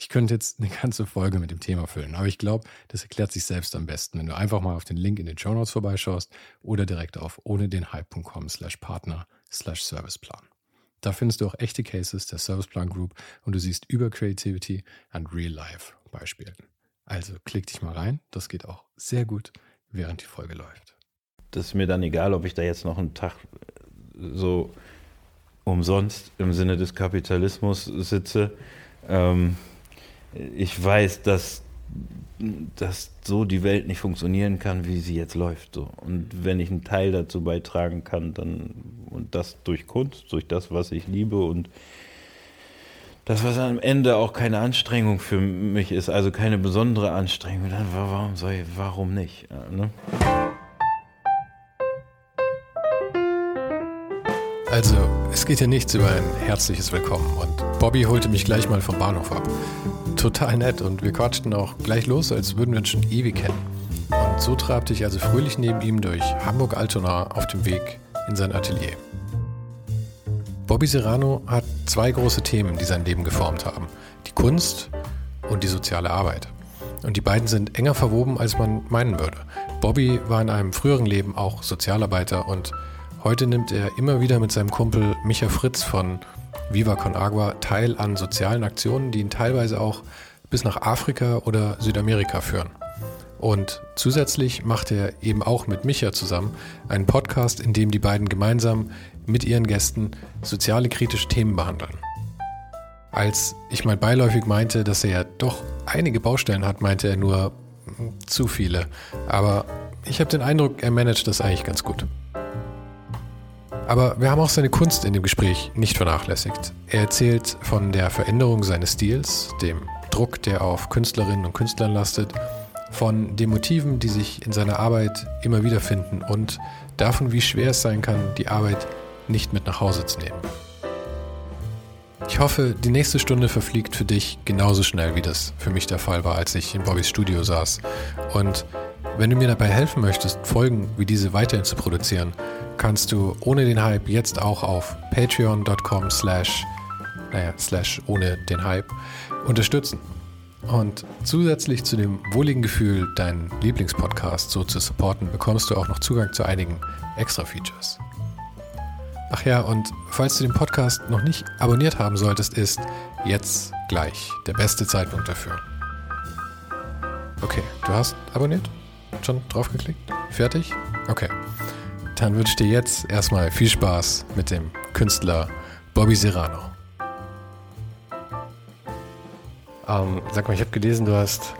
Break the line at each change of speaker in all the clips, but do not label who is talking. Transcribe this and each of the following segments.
Ich könnte jetzt eine ganze Folge mit dem Thema füllen, aber ich glaube, das erklärt sich selbst am besten, wenn du einfach mal auf den Link in den Show Notes vorbeischaust oder direkt auf ohne den Hype.com slash Partner slash Serviceplan. Da findest du auch echte Cases der Serviceplan Group und du siehst über Creativity and Real Life Beispielen. Also klick dich mal rein, das geht auch sehr gut, während die Folge läuft.
Das ist mir dann egal, ob ich da jetzt noch einen Tag so umsonst im Sinne des Kapitalismus sitze. Ähm, ich weiß, dass, dass so die Welt nicht funktionieren kann, wie sie jetzt läuft. So. Und wenn ich einen Teil dazu beitragen kann, dann und das durch Kunst, durch das, was ich liebe und das, was am Ende auch keine Anstrengung für mich ist, also keine besondere Anstrengung, dann warum soll ich, warum nicht? Ja, ne?
Also, es geht hier nichts über ein herzliches Willkommen und Bobby holte mich gleich mal vom Bahnhof ab total nett und wir quatschten auch gleich los, als würden wir uns schon ewig kennen. Und so trabte ich also fröhlich neben ihm durch Hamburg-Altona auf dem Weg in sein Atelier. Bobby Serrano hat zwei große Themen, die sein Leben geformt haben. Die Kunst und die soziale Arbeit. Und die beiden sind enger verwoben, als man meinen würde. Bobby war in einem früheren Leben auch Sozialarbeiter und heute nimmt er immer wieder mit seinem Kumpel Micha Fritz von Viva Con Agua teil an sozialen Aktionen, die ihn teilweise auch bis nach Afrika oder Südamerika führen. Und zusätzlich macht er eben auch mit Micha zusammen einen Podcast, in dem die beiden gemeinsam mit ihren Gästen soziale kritische Themen behandeln. Als ich mal beiläufig meinte, dass er ja doch einige Baustellen hat, meinte er nur hm, zu viele. Aber ich habe den Eindruck, er managt das eigentlich ganz gut. Aber wir haben auch seine Kunst in dem Gespräch nicht vernachlässigt. Er erzählt von der Veränderung seines Stils, dem Druck, der auf Künstlerinnen und Künstlern lastet, von den Motiven, die sich in seiner Arbeit immer wieder finden und davon, wie schwer es sein kann, die Arbeit nicht mit nach Hause zu nehmen. Ich hoffe, die nächste Stunde verfliegt für dich genauso schnell, wie das für mich der Fall war, als ich in Bobbys Studio saß. Und wenn du mir dabei helfen möchtest, Folgen wie diese weiterhin zu produzieren, kannst du ohne den Hype jetzt auch auf patreon.com slash, naja, slash ohne den Hype unterstützen. Und zusätzlich zu dem wohligen Gefühl, deinen Lieblingspodcast so zu supporten, bekommst du auch noch Zugang zu einigen extra Features. Ach ja, und falls du den Podcast noch nicht abonniert haben solltest, ist jetzt gleich der beste Zeitpunkt dafür. Okay, du hast abonniert? Schon draufgeklickt? Fertig? Okay. Dann wünsche ich dir jetzt erstmal viel Spaß mit dem Künstler Bobby Serrano. Ähm, sag mal, ich habe gelesen, du hast,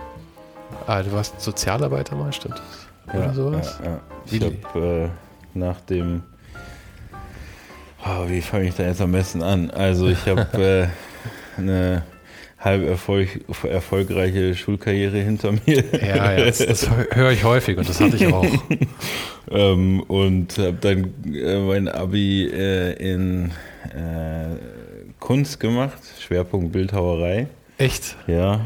ah, du warst Sozialarbeiter mal, stimmt das?
Oder ja, sowas? Ja, ja. Ich habe äh, nach dem, oh, wie fange ich da jetzt am besten an? Also ich habe äh, eine halb Erfolg, erfolgreiche Schulkarriere hinter mir.
Ja, ja das, das höre ich häufig und das hatte ich auch.
ähm, und habe dann äh, mein Abi äh, in äh, Kunst gemacht, Schwerpunkt Bildhauerei.
Echt?
Ja.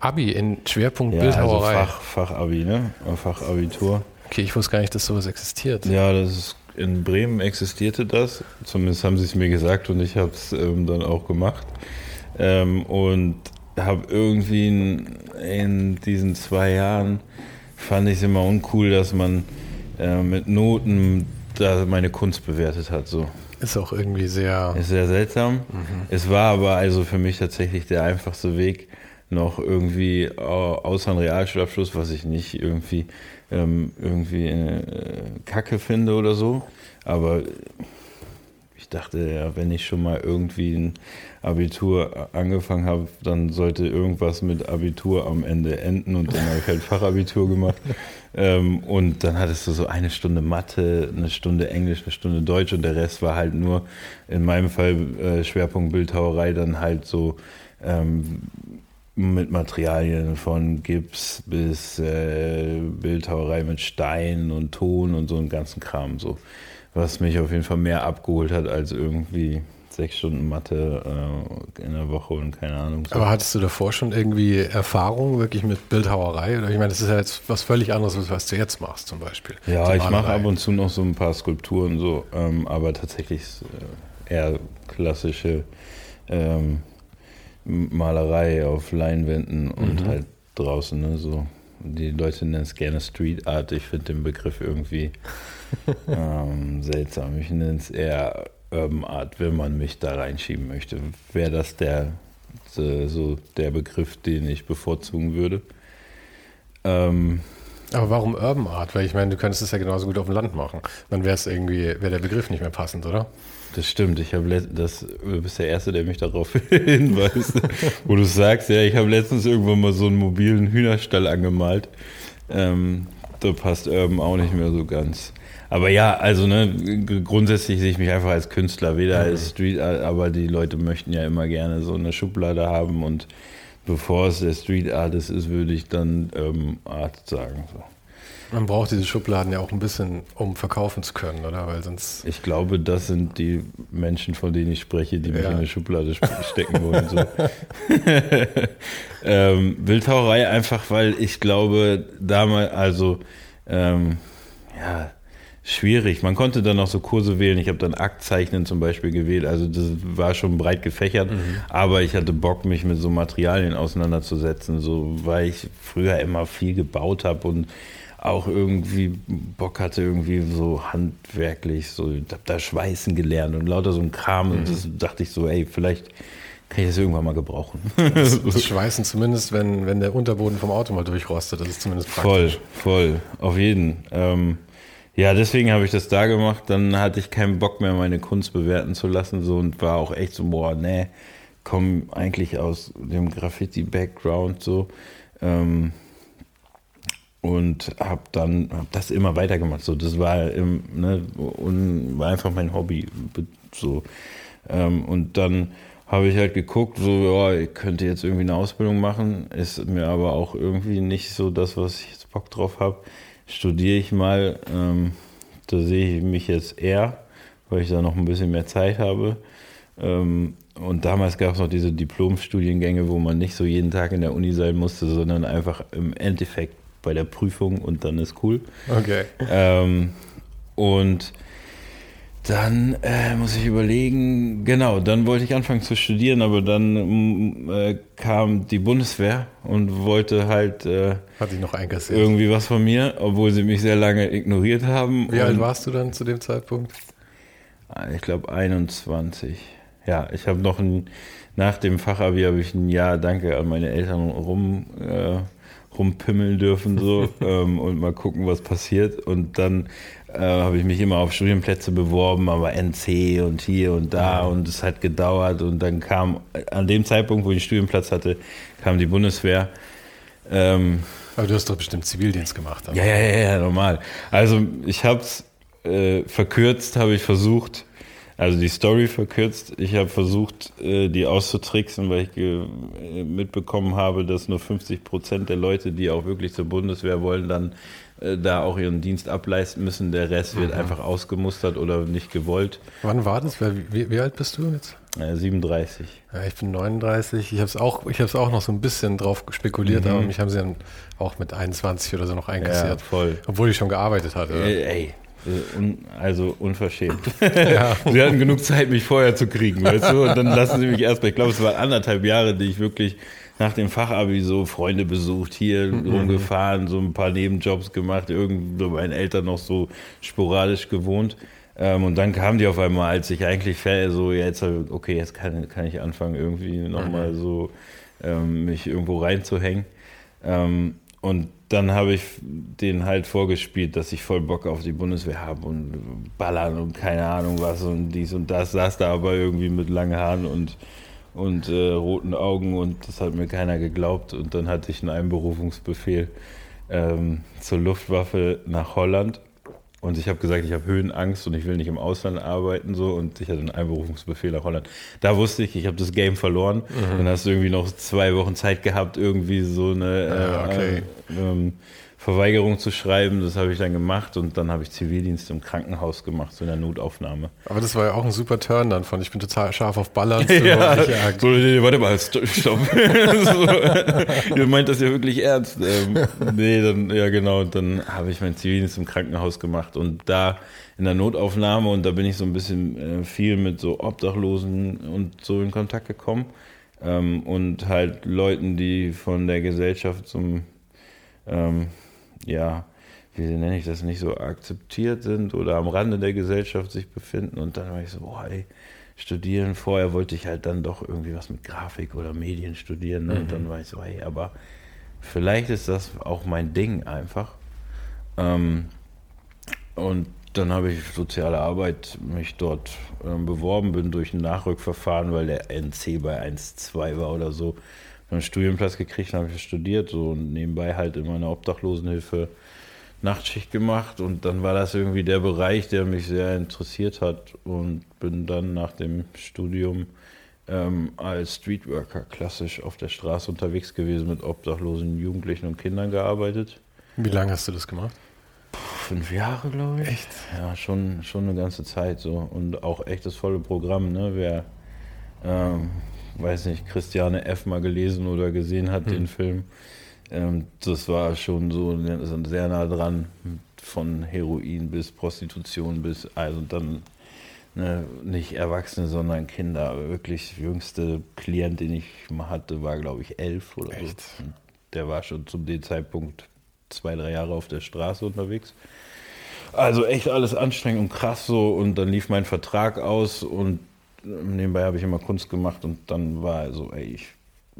Abi in Schwerpunkt ja, also Bildhauerei.
Also Fach, Fachabi, ne? Fachabitur.
Okay, ich wusste gar nicht, dass sowas existiert.
Ja, das ist in Bremen existierte das. Zumindest haben sie es mir gesagt und ich habe es ähm, dann auch gemacht. Ähm, und habe irgendwie in, in, diesen zwei Jahren fand ich es immer uncool, dass man äh, mit Noten da meine Kunst bewertet hat. So.
Ist auch irgendwie sehr.
Ist sehr seltsam. Mhm. Es war aber also für mich tatsächlich der einfachste Weg, noch irgendwie außer einem Realschulabschluss, was ich nicht irgendwie, ähm, irgendwie äh, kacke finde oder so. Aber ich dachte, ja, wenn ich schon mal irgendwie ein Abitur angefangen habe, dann sollte irgendwas mit Abitur am Ende enden und dann habe ich halt Fachabitur gemacht. ähm, und dann hattest du so eine Stunde Mathe, eine Stunde Englisch, eine Stunde Deutsch und der Rest war halt nur, in meinem Fall äh, Schwerpunkt Bildhauerei, dann halt so ähm, mit Materialien von Gips bis äh, Bildhauerei mit Stein und Ton und so einen ganzen Kram so was mich auf jeden Fall mehr abgeholt hat als irgendwie sechs Stunden Mathe äh, in der Woche und keine Ahnung.
So. Aber hattest du davor schon irgendwie Erfahrung wirklich mit Bildhauerei? Oder ich meine, das ist ja jetzt was völlig anderes, als was du jetzt machst zum Beispiel.
Ja, ich mache ab und zu noch so ein paar Skulpturen so, ähm, aber tatsächlich äh, eher klassische ähm, Malerei auf Leinwänden und mhm. halt draußen, ne, so. Die Leute nennen es gerne Street Art. Ich finde den Begriff irgendwie ähm, seltsam. Ich nenne es eher Urban Art, wenn man mich da reinschieben möchte. Wäre das der, so der Begriff, den ich bevorzugen würde.
Ähm, aber warum Urban Art? Weil ich meine, du könntest es ja genauso gut auf dem Land machen. Dann wäre es irgendwie, wäre der Begriff nicht mehr passend, oder?
Das stimmt. Ich habe das, du bist der Erste, der mich darauf hinweist, wo du sagst, ja, ich habe letztens irgendwann mal so einen mobilen Hühnerstall angemalt. Ähm, da passt Urban auch nicht mehr so ganz. Aber ja, also ne, grundsätzlich sehe ich mich einfach als Künstler, weder mhm. als Street Art, aber die Leute möchten ja immer gerne so eine Schublade haben und bevor es der Street Artist ist, würde ich dann ähm, Art sagen. So.
Man braucht diese Schubladen ja auch ein bisschen, um verkaufen zu können, oder? Weil sonst.
Ich glaube, das sind die Menschen, von denen ich spreche, die mich ja. in eine Schublade stecken wollen. So. ähm, Bildhauerei einfach, weil ich glaube, damals, also ähm, ja, schwierig. Man konnte dann noch so Kurse wählen. Ich habe dann Aktzeichnen zum Beispiel gewählt. Also das war schon breit gefächert. Mhm. Aber ich hatte Bock, mich mit so Materialien auseinanderzusetzen. So, weil ich früher immer viel gebaut habe und auch irgendwie Bock hatte, irgendwie so handwerklich, so, ich habe da Schweißen gelernt und lauter so ein Kram. Mhm. Und das dachte ich so, ey, vielleicht kann ich das irgendwann mal gebrauchen.
Das, das Schweißen zumindest, wenn, wenn der Unterboden vom Auto mal durchrostet, das ist zumindest
praktisch. Voll, voll, auf jeden. Ähm, ja, deswegen habe ich das da gemacht. Dann hatte ich keinen Bock mehr, meine Kunst bewerten zu lassen. So und war auch echt so, boah, nee, komme eigentlich aus dem Graffiti-Background so. Ähm, und habe dann hab das immer weitergemacht. So, das war, im, ne, und war einfach mein Hobby. So. Ähm, und dann habe ich halt geguckt, so, ja, ich könnte jetzt irgendwie eine Ausbildung machen, ist mir aber auch irgendwie nicht so das, was ich jetzt Bock drauf habe studiere ich mal. Ähm, da sehe ich mich jetzt eher, weil ich da noch ein bisschen mehr Zeit habe. Ähm, und damals gab es noch diese Diplomstudiengänge, wo man nicht so jeden Tag in der Uni sein musste, sondern einfach im Endeffekt bei der Prüfung und dann ist cool.
Okay.
Ähm, und dann äh, muss ich überlegen, genau, dann wollte ich anfangen zu studieren, aber dann mm, äh, kam die Bundeswehr und wollte halt äh,
Hat ich noch einkassiert.
irgendwie was von mir, obwohl sie mich sehr lange ignoriert haben.
Wie alt warst du dann zu dem Zeitpunkt?
Ich glaube 21. Ja, ich habe noch ein, nach dem Fachabi habe ich ein Jahr, danke an meine Eltern, rum, äh, rumpimmeln dürfen so ähm, und mal gucken, was passiert. Und dann äh, habe ich mich immer auf Studienplätze beworben, aber NC und hier und da und es hat gedauert und dann kam, an dem Zeitpunkt, wo ich einen Studienplatz hatte, kam die Bundeswehr.
Ähm, aber du hast doch bestimmt Zivildienst gemacht.
Ja, ja, ja, ja, normal. Also ich habe es äh, verkürzt, habe ich versucht, also die Story verkürzt. Ich habe versucht, äh, die auszutricksen, weil ich äh, mitbekommen habe, dass nur 50 Prozent der Leute, die auch wirklich zur Bundeswehr wollen, dann äh, da auch ihren Dienst ableisten müssen. Der Rest wird mhm. einfach ausgemustert oder nicht gewollt.
Wann war das? Wie, wie alt bist du jetzt?
37.
Ja, ich bin 39. Ich habe es auch, auch noch so ein bisschen drauf spekuliert, mhm. aber mich haben sie dann auch mit 21 oder so noch einkassiert. Ja,
voll.
Obwohl ich schon gearbeitet hatte.
Ey, ey Un, also unverschämt. Ja. sie hatten genug Zeit, mich vorher zu kriegen, weißt du? Und dann lassen sie mich erstmal. Ich glaube, es waren anderthalb Jahre, die ich wirklich nach dem Fachabi so Freunde besucht, hier mhm. rumgefahren, so ein paar Nebenjobs gemacht, irgendwo bei meinen Eltern noch so sporadisch gewohnt. Ähm, und dann kamen die auf einmal, als ich eigentlich so, ja, jetzt, okay, jetzt kann, kann ich anfangen, irgendwie nochmal mhm. so ähm, mich irgendwo reinzuhängen. Ähm, und dann habe ich denen halt vorgespielt, dass ich voll Bock auf die Bundeswehr habe und ballern und keine Ahnung was und dies und das. Saß da aber irgendwie mit langen Haaren und, und äh, roten Augen und das hat mir keiner geglaubt. Und dann hatte ich einen Einberufungsbefehl ähm, zur Luftwaffe nach Holland und ich habe gesagt, ich habe Höhenangst und ich will nicht im Ausland arbeiten so und ich hatte einen Einberufungsbefehl nach Holland. Da wusste ich, ich habe das Game verloren. Mhm. Dann hast du irgendwie noch zwei Wochen Zeit gehabt, irgendwie so eine
ah, okay.
äh, ähm, Verweigerung zu schreiben. Das habe ich dann gemacht und dann habe ich Zivildienst im Krankenhaus gemacht, so in der Notaufnahme.
Aber das war ja auch ein super Turn dann von, ich bin total scharf auf Ballern.
ja, so, warte mal, stopp. so, ihr meint das ja wirklich ernst. Ähm, nee, dann, ja genau, dann habe ich meinen Zivildienst im Krankenhaus gemacht und da in der Notaufnahme und da bin ich so ein bisschen äh, viel mit so Obdachlosen und so in Kontakt gekommen. Ähm, und halt Leuten, die von der Gesellschaft zum ähm, ja, wie nenne ich das, nicht so akzeptiert sind oder am Rande der Gesellschaft sich befinden. Und dann war ich so, boah, ey, studieren. Vorher wollte ich halt dann doch irgendwie was mit Grafik oder Medien studieren. Ne? Mhm. Und dann war ich so, hey, aber vielleicht ist das auch mein Ding einfach. Ähm, und dann habe ich soziale Arbeit mich dort ähm, beworben, bin durch ein Nachrückverfahren, weil der NC bei 1,2 war oder so einen Studienplatz gekriegt, habe ich studiert so und nebenbei halt in meiner Obdachlosenhilfe Nachtschicht gemacht und dann war das irgendwie der Bereich, der mich sehr interessiert hat und bin dann nach dem Studium ähm, als Streetworker klassisch auf der Straße unterwegs gewesen, mit obdachlosen Jugendlichen und Kindern gearbeitet.
Wie lange hast du das gemacht?
Fünf Jahre, glaube ich.
Echt?
Ja, schon, schon eine ganze Zeit so und auch echt das volle Programm. Ne? Wer ähm, weiß nicht, Christiane F. mal gelesen oder gesehen hat, hm. den Film. Ähm, das war schon so sehr nah dran, von Heroin bis Prostitution bis, also dann ne, nicht Erwachsene, sondern Kinder. Wirklich jüngste Klient, den ich mal hatte, war glaube ich elf oder Echt? so. Der war schon zu dem Zeitpunkt zwei, drei Jahre auf der Straße unterwegs. Also echt alles anstrengend und krass so. Und dann lief mein Vertrag aus und nebenbei habe ich immer Kunst gemacht und dann war so, ey, ich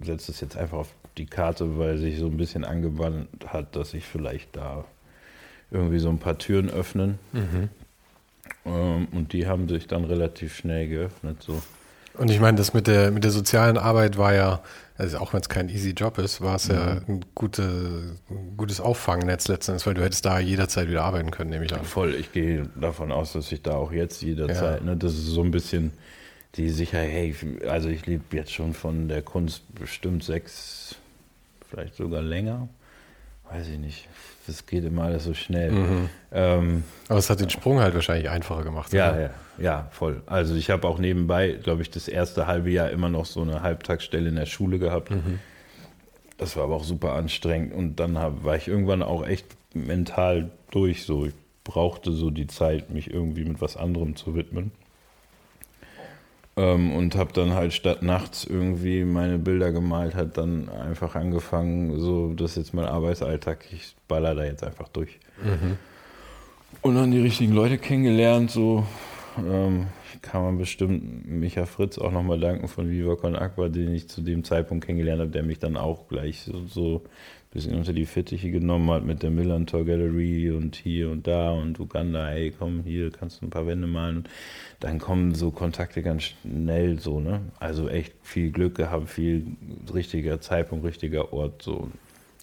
setze es jetzt einfach auf die Karte, weil sich so ein bisschen angewandt hat, dass ich vielleicht da irgendwie so ein paar Türen öffnen. Mhm. Ähm, und die haben sich dann relativ schnell geöffnet. So.
Und ich meine, das mit der, mit der sozialen Arbeit war ja, also auch wenn es kein easy Job ist, war es mhm. ja ein, gute, ein gutes Auffangnetz letztendlich, weil du hättest da jederzeit wieder arbeiten können, nehme ich an.
Voll, ich gehe davon aus, dass ich da auch jetzt jederzeit, ja. ne, das ist so ein bisschen die Sicherheit, hey, also ich lebe jetzt schon von der Kunst bestimmt sechs, vielleicht sogar länger. Weiß ich nicht. Das geht immer alles so schnell. Mhm.
Ähm, Aber es hat den Sprung halt wahrscheinlich einfacher gemacht.
Ja, oder? ja, ja, voll. Also ich habe auch nebenbei, glaube ich, das erste halbe Jahr immer noch so eine Halbtagsstelle in der Schule gehabt. Mhm. Das war aber auch super anstrengend. Und dann hab, war ich irgendwann auch echt mental durch. So, ich brauchte so die Zeit, mich irgendwie mit was anderem zu widmen. Ähm, und habe dann halt statt nachts irgendwie meine Bilder gemalt, hat dann einfach angefangen, so, das ist jetzt mein Arbeitsalltag, ich baller da jetzt einfach durch. Mhm. Und dann die richtigen Leute kennengelernt, so ähm, kann man bestimmt Micha Fritz auch nochmal danken von Viva Con Aqua, den ich zu dem Zeitpunkt kennengelernt habe, der mich dann auch gleich so, so bisschen unter die Fittiche genommen hat mit der Millantor Gallery und hier und da und Uganda, ey, komm, hier kannst du ein paar Wände malen. Dann kommen so Kontakte ganz schnell so, ne? Also echt viel Glück gehabt, viel richtiger Zeitpunkt, richtiger Ort, so.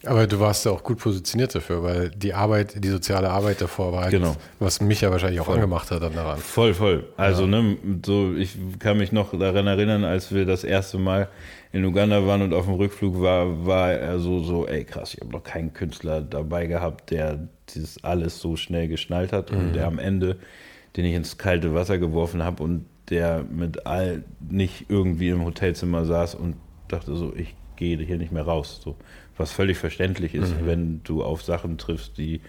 Aber du warst ja auch gut positioniert dafür, weil die Arbeit, die soziale Arbeit davor war, halt,
genau.
was mich ja wahrscheinlich auch voll. angemacht hat dann daran.
Voll, voll. Also, ja. ne, so, ich kann mich noch daran erinnern, als wir das erste Mal in Uganda waren und auf dem Rückflug war, war er so, so, ey krass, ich habe noch keinen Künstler dabei gehabt, der dieses alles so schnell geschnallt hat mhm. und der am Ende, den ich ins kalte Wasser geworfen habe und der mit all nicht irgendwie im Hotelzimmer saß und dachte so, ich gehe hier nicht mehr raus. So was völlig verständlich ist, mhm. wenn du auf Sachen triffst, die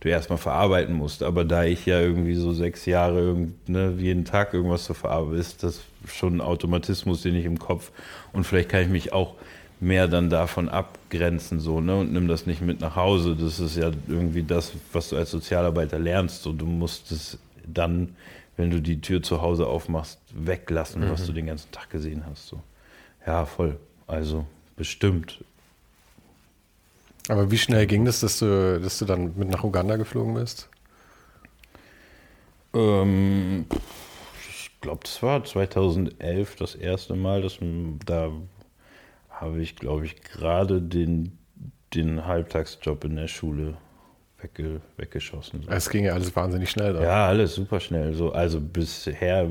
du erstmal verarbeiten musst. Aber da ich ja irgendwie so sechs Jahre ne, jeden Tag irgendwas zu verarbeiten, ist das schon ein Automatismus, den ich im Kopf und vielleicht kann ich mich auch mehr dann davon abgrenzen so ne und nimm das nicht mit nach Hause. Das ist ja irgendwie das, was du als Sozialarbeiter lernst. So, du musst es dann, wenn du die Tür zu Hause aufmachst, weglassen, mhm. was du den ganzen Tag gesehen hast. So. Ja, voll. Also bestimmt
Aber wie schnell ging das, dass du, dass du dann mit nach Uganda geflogen bist?
Ähm, ich glaube, das war 2011 das erste Mal, dass da habe ich, glaube ich, gerade den, den Halbtagsjob in der Schule wegge, weggeschossen.
So. Es ging ja alles wahnsinnig schnell.
Dann. Ja, alles super schnell. So, also bisher,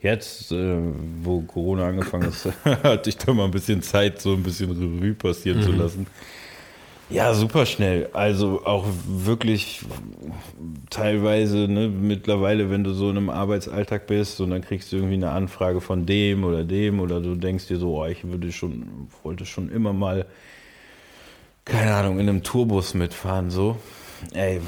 jetzt, äh, wo Corona angefangen ist, hatte ich da mal ein bisschen Zeit, so ein bisschen Revue passieren mhm. zu lassen. Ja, super schnell. Also auch wirklich teilweise, ne, mittlerweile, wenn du so in einem Arbeitsalltag bist und dann kriegst du irgendwie eine Anfrage von dem oder dem oder du denkst dir so, oh, ich würde schon, wollte schon immer mal, keine Ahnung, in einem Tourbus mitfahren, so. Ey,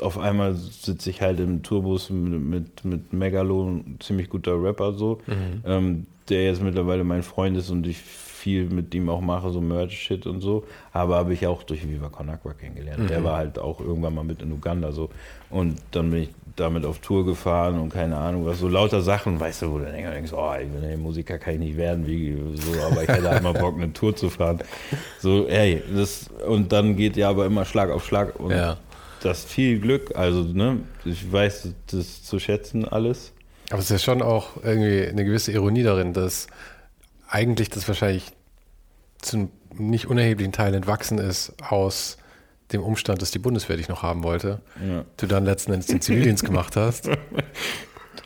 auf einmal sitze ich halt im Tourbus mit, mit, mit Megalo, ziemlich guter Rapper so, mhm. ähm, der jetzt mittlerweile mein Freund ist und ich viel mit ihm auch mache, so Merch-Shit und so. Aber habe ich auch durch Viva Con Agua kennengelernt. Mhm. Der war halt auch irgendwann mal mit in Uganda so. Und dann bin ich damit auf Tour gefahren und keine Ahnung was, so lauter Sachen, weißt du, wo du denkst, oh, ich bin ey, Musiker kann ich nicht werden, wie so, aber ich hätte halt mal Bock, eine Tour zu fahren. So, ey, das, und dann geht ja aber immer Schlag auf Schlag und ja. das viel Glück, also, ne, ich weiß das zu schätzen alles.
Aber es ist ja schon auch irgendwie eine gewisse Ironie darin, dass eigentlich das wahrscheinlich zu einem nicht unerheblichen Teil entwachsen ist aus dem Umstand, dass die Bundeswehr dich noch haben wollte, ja. du dann letzten Endes den Zivildienst gemacht hast.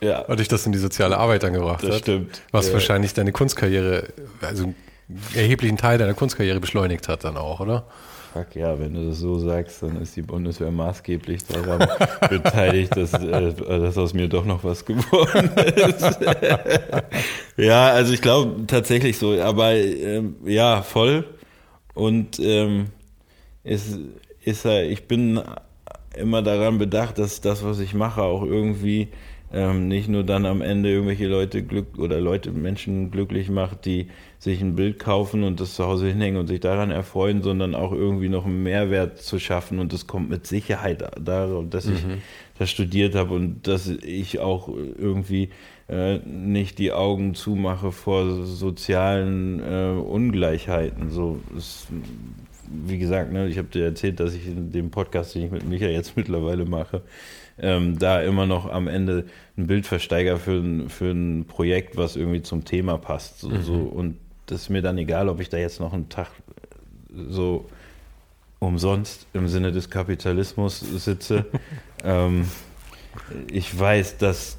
Ja. Und dich das in die soziale Arbeit angebracht das hat.
Stimmt.
Was ja. wahrscheinlich deine Kunstkarriere, also einen erheblichen Teil deiner Kunstkarriere beschleunigt hat dann auch, oder?
Fuck ja, wenn du das so sagst, dann ist die Bundeswehr maßgeblich daran beteiligt, dass, äh, dass aus mir doch noch was geworden ist. ja, also ich glaube tatsächlich so, aber ähm, ja, voll. Und ähm, ist, ist ich bin immer daran bedacht, dass das, was ich mache, auch irgendwie ähm, nicht nur dann am Ende irgendwelche Leute glück oder Leute, Menschen glücklich macht, die sich ein Bild kaufen und das zu Hause hinhängen und sich daran erfreuen, sondern auch irgendwie noch einen Mehrwert zu schaffen. Und das kommt mit Sicherheit darauf, dass ich mhm. das studiert habe und dass ich auch irgendwie äh, nicht die Augen zumache vor sozialen äh, Ungleichheiten. So ist, wie gesagt, ne, ich habe dir erzählt, dass ich in dem Podcast, den ich mit Micha jetzt mittlerweile mache, ähm, da immer noch am Ende ein Bild versteiger für ein, für ein Projekt, was irgendwie zum Thema passt. So, mhm. so, und das ist mir dann egal, ob ich da jetzt noch einen Tag so umsonst im Sinne des Kapitalismus sitze. ähm, ich weiß, dass,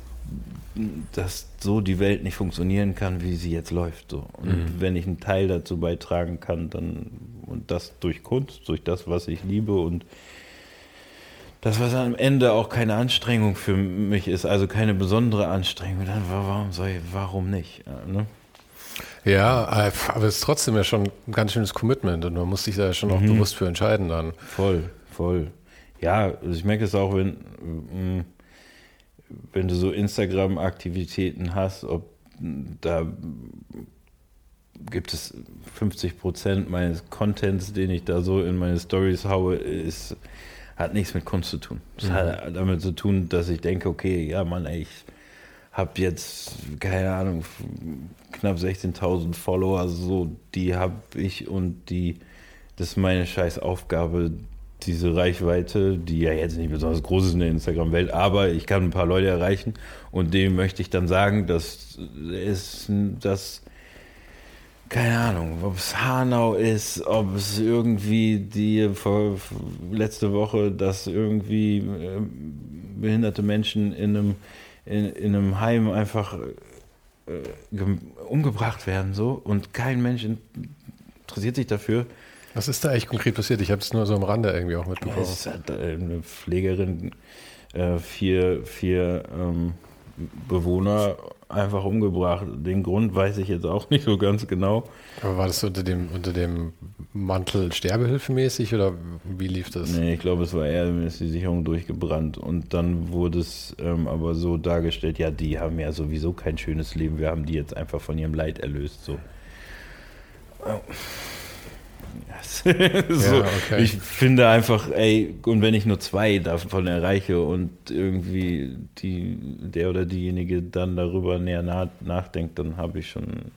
dass so die Welt nicht funktionieren kann, wie sie jetzt läuft. So. Und mhm. wenn ich einen Teil dazu beitragen kann, dann und das durch Kunst, durch das, was ich liebe und das, was am Ende auch keine Anstrengung für mich ist, also keine besondere Anstrengung, dann warum soll ich, warum nicht? Ne?
Ja, aber es ist trotzdem ja schon ein ganz schönes Commitment und man muss sich da ja schon mhm. auch bewusst für entscheiden dann.
Voll, voll. Ja, also ich merke es auch, wenn, mm, wenn du so Instagram-Aktivitäten hast, ob da gibt es 50 Prozent meines Contents, den ich da so in meine Stories haue, ist hat nichts mit Kunst zu tun. Es mhm. hat damit zu tun, dass ich denke, okay, ja, Mann, ey, ich habe jetzt, keine Ahnung, knapp 16.000 Follower, so, die habe ich und die, das ist meine scheiß Aufgabe, diese Reichweite, die ja jetzt nicht besonders groß ist in der Instagram-Welt, aber ich kann ein paar Leute erreichen und dem möchte ich dann sagen, dass es, dass keine Ahnung, ob es Hanau ist, ob es irgendwie die vor, letzte Woche, dass irgendwie äh, behinderte Menschen in einem, in, in einem Heim einfach äh, umgebracht werden so und kein Mensch interessiert sich dafür.
Was ist da eigentlich konkret passiert? Ich habe es nur so am Rande irgendwie auch mitbekommen. Ja, es
hat äh, eine Pflegerin, äh, vier, vier ähm, Bewohner einfach umgebracht. Den Grund weiß ich jetzt auch nicht so ganz genau.
Aber war das unter dem, unter dem Mantel sterbehilfemäßig oder wie lief das?
Nee, ich glaube, es war eher, ist die Sicherung durchgebrannt. Und dann wurde es ähm, aber so dargestellt, ja, die haben ja sowieso kein schönes Leben, wir haben die jetzt einfach von ihrem Leid erlöst. So. Oh. so, ja, okay. Ich finde einfach, ey, und wenn ich nur zwei davon erreiche und irgendwie die, der oder diejenige dann darüber näher nachdenkt, dann habe ich schon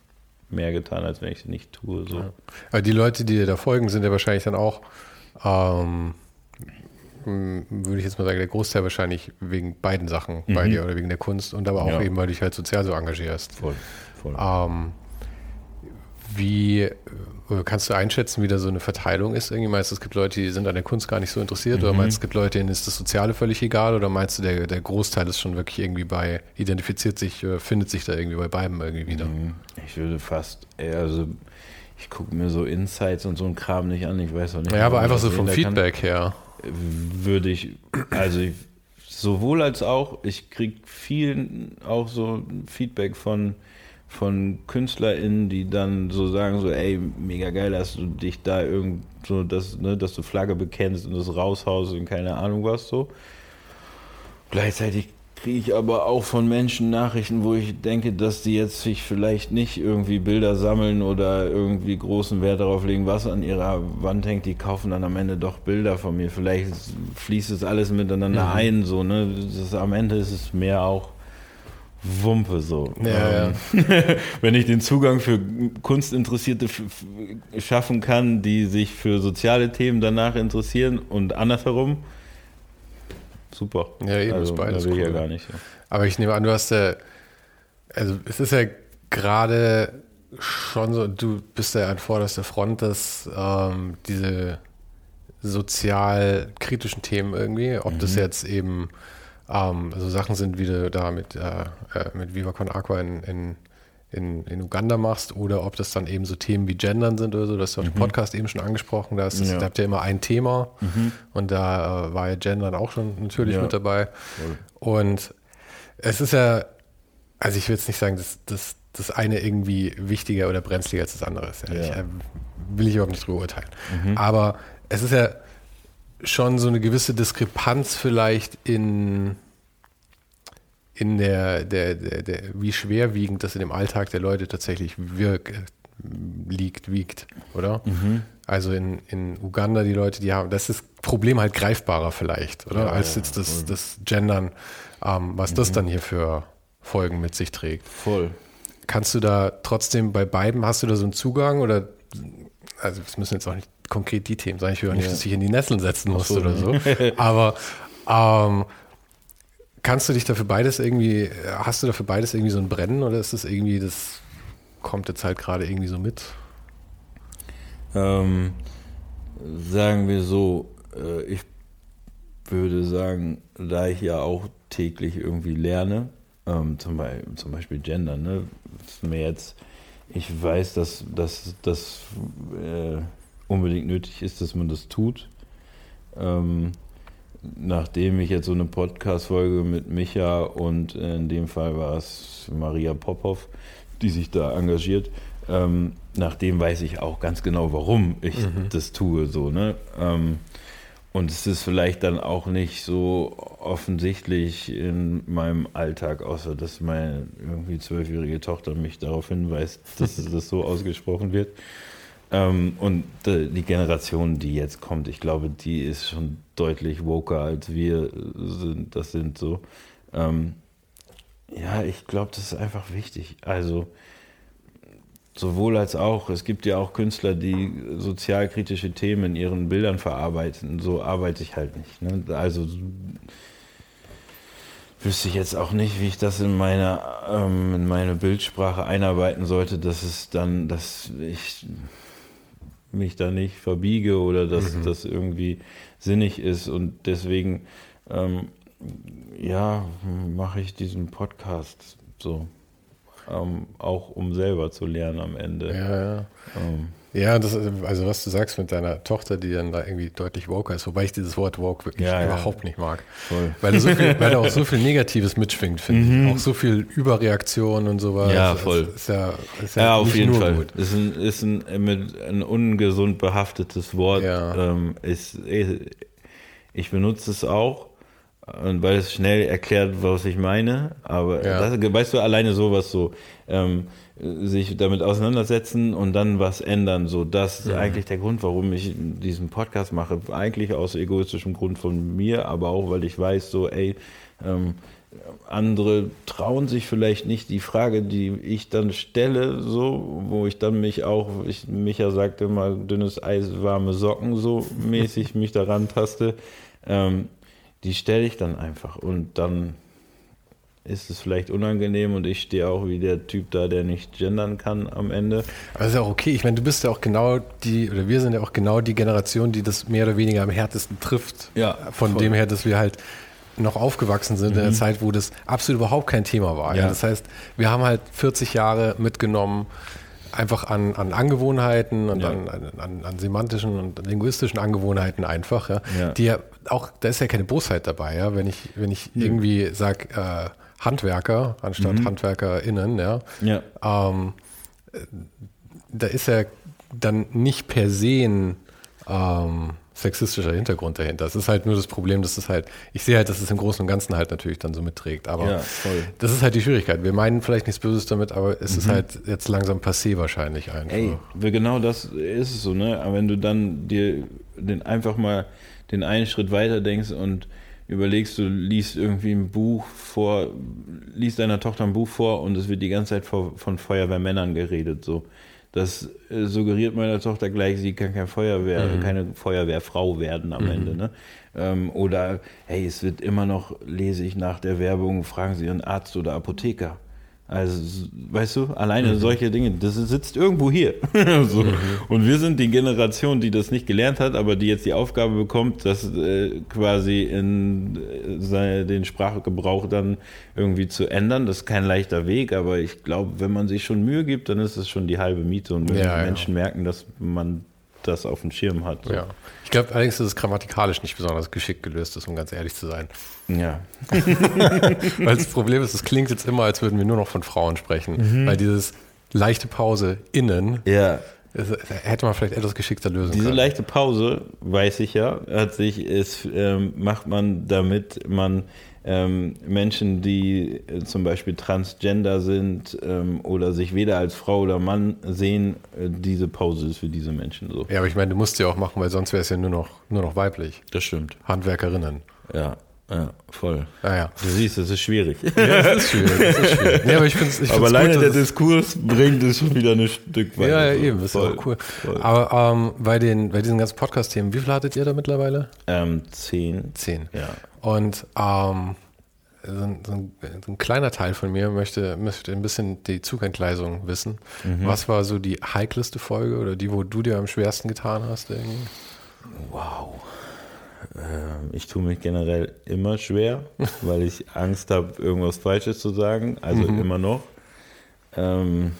mehr getan, als wenn ich es nicht tue. So. Ja.
Aber die Leute, die dir da folgen, sind ja wahrscheinlich dann auch, ähm, würde ich jetzt mal sagen, der Großteil wahrscheinlich wegen beiden Sachen mhm. bei dir oder wegen der Kunst und aber auch ja. eben, weil du dich halt sozial so engagierst. Voll, voll. Ähm, wie äh, kannst du einschätzen, wie da so eine Verteilung ist? Irgendwie meinst du, es gibt Leute, die sind an der Kunst gar nicht so interessiert mhm. oder meinst du, es gibt Leute, denen ist das Soziale völlig egal oder meinst du, der, der Großteil ist schon wirklich irgendwie bei, identifiziert sich, äh, findet sich da irgendwie bei beiden irgendwie wieder? Mhm.
Ich würde fast eher, also ich gucke mir so Insights und so ein Kram nicht an, ich weiß auch nicht.
Ja, aber einfach so vom Feedback kann, her.
Würde ich, also ich, sowohl als auch, ich kriege viel auch so Feedback von von KünstlerInnen, die dann so sagen, so, ey, mega geil, dass du dich da irgend so, dass, ne, dass du Flagge bekennst und das raushaust und keine Ahnung was so. Gleichzeitig kriege ich aber auch von Menschen Nachrichten, wo ich denke, dass die jetzt sich vielleicht nicht irgendwie Bilder sammeln oder irgendwie großen Wert darauf legen, was an ihrer Wand hängt. Die kaufen dann am Ende doch Bilder von mir. Vielleicht fließt es alles miteinander mhm. ein, so, ne? Das, am Ende ist es mehr auch Wumpe so. Ja, ähm, ja. Wenn ich den Zugang für Kunstinteressierte schaffen kann, die sich für soziale Themen danach interessieren und andersherum, super.
Ja, eben also, ist beides. Will cool. ja gar nicht. Ja. Aber ich nehme an, du hast ja, also es ist ja gerade schon so, du bist ja an vorderster Front, dass ähm, diese sozial kritischen Themen irgendwie, ob mhm. das jetzt eben ähm, also Sachen sind, wie du da mit, äh, äh mit Viva Con Aqua in, in, in, in, Uganda machst oder ob das dann eben so Themen wie Gendern sind oder so. Das hast du mhm. im Podcast eben schon angesprochen. Da, ist, ja. da habt ihr immer ein Thema mhm. und da äh, war ja Gendern auch schon natürlich ja. mit dabei. Cool. Und es ist ja, also ich will jetzt nicht sagen, dass, dass das eine irgendwie wichtiger oder brenzliger als das andere ist. Ja. Ich, äh, will ich überhaupt nicht drüber urteilen. Mhm. Aber es ist ja schon so eine gewisse Diskrepanz vielleicht in, in der, der, der, der, wie schwerwiegend das in dem Alltag der Leute tatsächlich wirkt, liegt, wiegt, oder? Mhm. Also in, in Uganda, die Leute, die haben, das ist Problem halt greifbarer vielleicht, oder? Ja, Als jetzt das, das Gendern, ähm, was mhm. das dann hier für Folgen mit sich trägt.
Voll.
Kannst du da trotzdem bei beiden, hast du da so einen Zugang oder, also es müssen jetzt auch nicht konkret die Themen sein. Ich will auch nicht, ja. dass ich in die Nesseln setzen muss so, oder so. Aber ähm, kannst du dich dafür beides irgendwie, hast du dafür beides irgendwie so ein Brennen oder ist das irgendwie, das kommt jetzt halt gerade irgendwie so mit?
Ähm, sagen wir so, äh, ich würde sagen, da ich ja auch täglich irgendwie lerne, ähm, zum, Beispiel, zum Beispiel Gender, ne, ist mir jetzt, ich weiß, dass, dass, dass äh, unbedingt nötig ist, dass man das tut. Ähm, nachdem ich jetzt so eine Podcast-Folge mit Micha und in dem Fall war es Maria Popov, die sich da engagiert, ähm, nachdem weiß ich auch ganz genau, warum ich mhm. das tue. So, ne? Ähm, und es ist vielleicht dann auch nicht so offensichtlich in meinem Alltag, außer dass meine irgendwie zwölfjährige Tochter mich darauf hinweist, dass das so ausgesprochen wird. Ähm, und die Generation, die jetzt kommt, ich glaube, die ist schon deutlich woker als wir sind. Das sind so. Ähm, ja, ich glaube, das ist einfach wichtig. Also sowohl als auch. Es gibt ja auch Künstler, die sozialkritische Themen in ihren Bildern verarbeiten. So arbeite ich halt nicht. Ne? Also wüsste ich jetzt auch nicht, wie ich das in meine, ähm, in meine Bildsprache einarbeiten sollte, dass es dann, dass ich mich da nicht verbiege oder dass mhm. das irgendwie sinnig ist. Und deswegen, ähm, ja, mache ich diesen Podcast so. Ähm, auch um selber zu lernen am Ende.
Ja, ja. Ähm. Ja, das, also was du sagst mit deiner Tochter, die dann da irgendwie deutlich woker ist, wobei ich dieses Wort woke wirklich ja, überhaupt ja. nicht mag. Voll. Weil, so viel, weil da auch so viel Negatives mitschwingt, finde mhm. ich. Auch so viel Überreaktion und sowas.
Ja, voll.
Ist ja,
ist ja, auf jeden Fall. Gut. Ist ein, ist ein, ein ungesund behaftetes Wort. Ja. Ähm, ist, ich benutze es auch, weil es schnell erklärt, was ich meine. Aber ja. das, weißt du, alleine sowas so. Ähm, sich damit auseinandersetzen und dann was ändern. So, das ist mhm. eigentlich der Grund, warum ich diesen Podcast mache. Eigentlich aus egoistischem Grund von mir, aber auch, weil ich weiß, so, ey, ähm, andere trauen sich vielleicht nicht die Frage, die ich dann stelle, so, wo ich dann mich auch, ich, Micha sagte immer, dünnes Eis, warme Socken, so mäßig mich daran taste, ähm, die stelle ich dann einfach und dann ist es vielleicht unangenehm und ich stehe auch wie der Typ da, der nicht gendern kann am Ende.
Aber ist ja auch okay. Ich meine, du bist ja auch genau die, oder wir sind ja auch genau die Generation, die das mehr oder weniger am härtesten trifft.
Ja,
Von
voll.
dem her, dass wir halt noch aufgewachsen sind in der Zeit, wo das absolut überhaupt kein Thema war. Ja. Das heißt, wir haben halt 40 Jahre mitgenommen, einfach an, an Angewohnheiten und
Ja.
an, an, an semantischen und linguistischen Angewohnheiten einfach, ja,
Ja.
die ja auch, da ist ja keine Bosheit dabei, ja, wenn ich, wenn ich irgendwie sage, äh, Handwerker anstatt HandwerkerInnen, ja,
Ja.
ähm, da ist ja dann nicht per se ein ähm, sexistischer Hintergrund dahinter. Es ist halt nur das Problem, dass es halt, ich sehe halt, dass es im Großen und Ganzen halt natürlich dann so mitträgt. Aber
Ja,
das ist halt die Schwierigkeit. Wir meinen vielleicht nichts Böses damit, aber es ist halt jetzt langsam passé wahrscheinlich einfach.
Ey, genau das ist es so, ne? Aber wenn du dann dir den einfach mal den einen Schritt weiter denkst und überlegst, du liest irgendwie ein Buch vor, liest deiner Tochter ein Buch vor und es wird die ganze Zeit von Feuerwehrmännern geredet, so. Das äh, suggeriert meiner Tochter gleich, sie kann kein Feuerwehr, keine Feuerwehrfrau werden am Ende, ne? Ähm, oder, hey, es wird immer noch, lese ich nach der Werbung, fragen Sie Ihren Arzt oder Apotheker. Also, weißt du, alleine solche Dinge, das sitzt irgendwo hier. so. Und wir sind die Generation, die das nicht gelernt hat, aber die jetzt die Aufgabe bekommt, das äh, quasi in äh, den Sprachgebrauch dann irgendwie zu ändern. Das ist kein leichter Weg, aber ich glaube, wenn man sich schon Mühe gibt, dann ist es schon die halbe Miete. Und wenn
Ja, ja.
Menschen merken, dass man das auf dem Schirm hat.
Ja. Ich glaube allerdings, dass es grammatikalisch nicht besonders geschickt gelöst ist, um ganz ehrlich zu sein.
ja.
Weil das Problem ist, es klingt jetzt immer, als würden wir nur noch von Frauen sprechen. Weil dieses leichte Pause innen,
Ja.
hätte man vielleicht etwas geschickter lösen
Diese
können.
leichte Pause, weiß ich ja, hat sich, ist, ähm, macht man, damit man ähm, Menschen, die äh, zum Beispiel transgender sind ähm, oder sich weder als Frau oder Mann sehen, äh, diese Pause ist für diese Menschen so.
Ja, aber ich meine, du musst ja auch machen, weil sonst wäre es ja nur noch, nur noch weiblich.
Das stimmt.
Handwerkerinnen.
Ja, ja, voll.
Ah, ja.
Du siehst, es ist schwierig.
ja, das ist schwierig. Das ist schwierig. Nee, aber ich finde es ich
Aber
find's
alleine
gut,
der
es-
Diskurs bringt es schon wieder ein Stück weiter.
Ja, ja, eben, das ist ja auch cool.
voll.
Aber ähm, bei, den, bei diesen ganzen Podcast-Themen, wie viel hattet ihr da mittlerweile?
Ähm, zehn.
Zehn.
Ja.
Und ähm, so, ein, so, ein, so ein kleiner Teil von mir möchte, möchte ein bisschen die Zugentgleisung wissen.
Mhm.
Was war so die heikelste Folge oder die, wo du dir am schwersten getan hast? Irgendwie?
Wow. Ähm, Ich tue mich generell immer schwer, weil ich Angst habe, irgendwas Falsches zu sagen. Also immer noch. Ähm,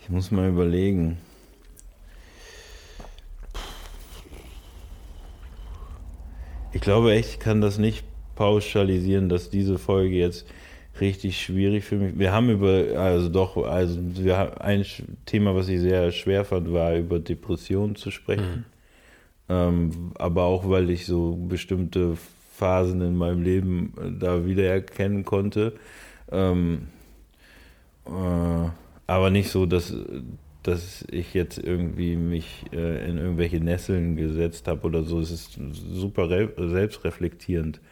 ich muss mal überlegen. Ich glaube echt, ich kann das nicht pauschalisieren, dass diese Folge jetzt richtig schwierig für mich. Wir haben über, also doch, also wir haben ein Thema, was ich sehr schwer fand, war über Depressionen zu sprechen. Ähm, aber auch, weil ich so bestimmte Phasen in meinem Leben äh, da wiedererkennen konnte. Ähm, äh, aber nicht so, dass, dass ich jetzt irgendwie mich äh, in irgendwelche Nesseln gesetzt habe oder so. Es ist super re- selbstreflektierend. Und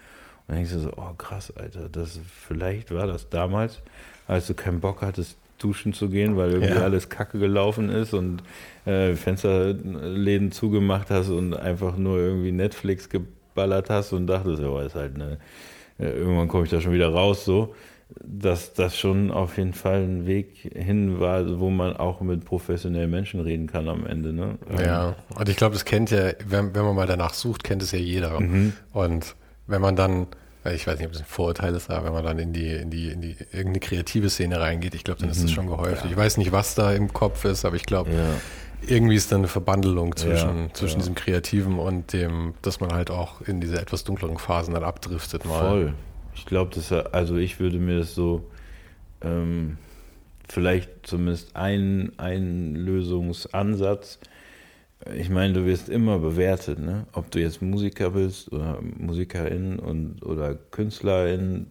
dann denkst du so, oh krass, Alter, das, vielleicht war das damals, als du keinen Bock hattest, duschen zu gehen, weil irgendwie
Ja.
alles kacke gelaufen ist und äh, Fensterläden zugemacht hast und einfach nur irgendwie Netflix geballert hast und dachtest, ja, ist halt eine, äh, irgendwann komme ich da schon wieder raus, so. Dass das schon auf jeden Fall ein Weg hin war, wo man auch mit professionellen Menschen reden kann am Ende. Ne?
Ja, und ich glaube, das kennt ja, wenn, wenn man mal danach sucht, kennt es ja jeder.
Mhm.
Und wenn man dann, ich weiß nicht, ob das ein Vorurteil ist, aber wenn man dann in die, in die, in die irgendeine kreative Szene reingeht, ich glaube, dann ist das schon gehäuft. Ich weiß nicht, was da im Kopf ist, aber ich glaube,
Mhm. Ja.
irgendwie ist da eine Verbandelung zwischen,
Ja,
zwischen
ja.
diesem Kreativen und dem, dass man halt auch in diese etwas dunkleren Phasen dann abdriftet mal.
Voll. Ich glaube, das, also ich würde mir das so, ähm, vielleicht zumindest ein, ein Lösungsansatz. Ich meine, du wirst immer bewertet, ne? Ob du jetzt Musiker bist oder Musikerin und oder Künstlerin.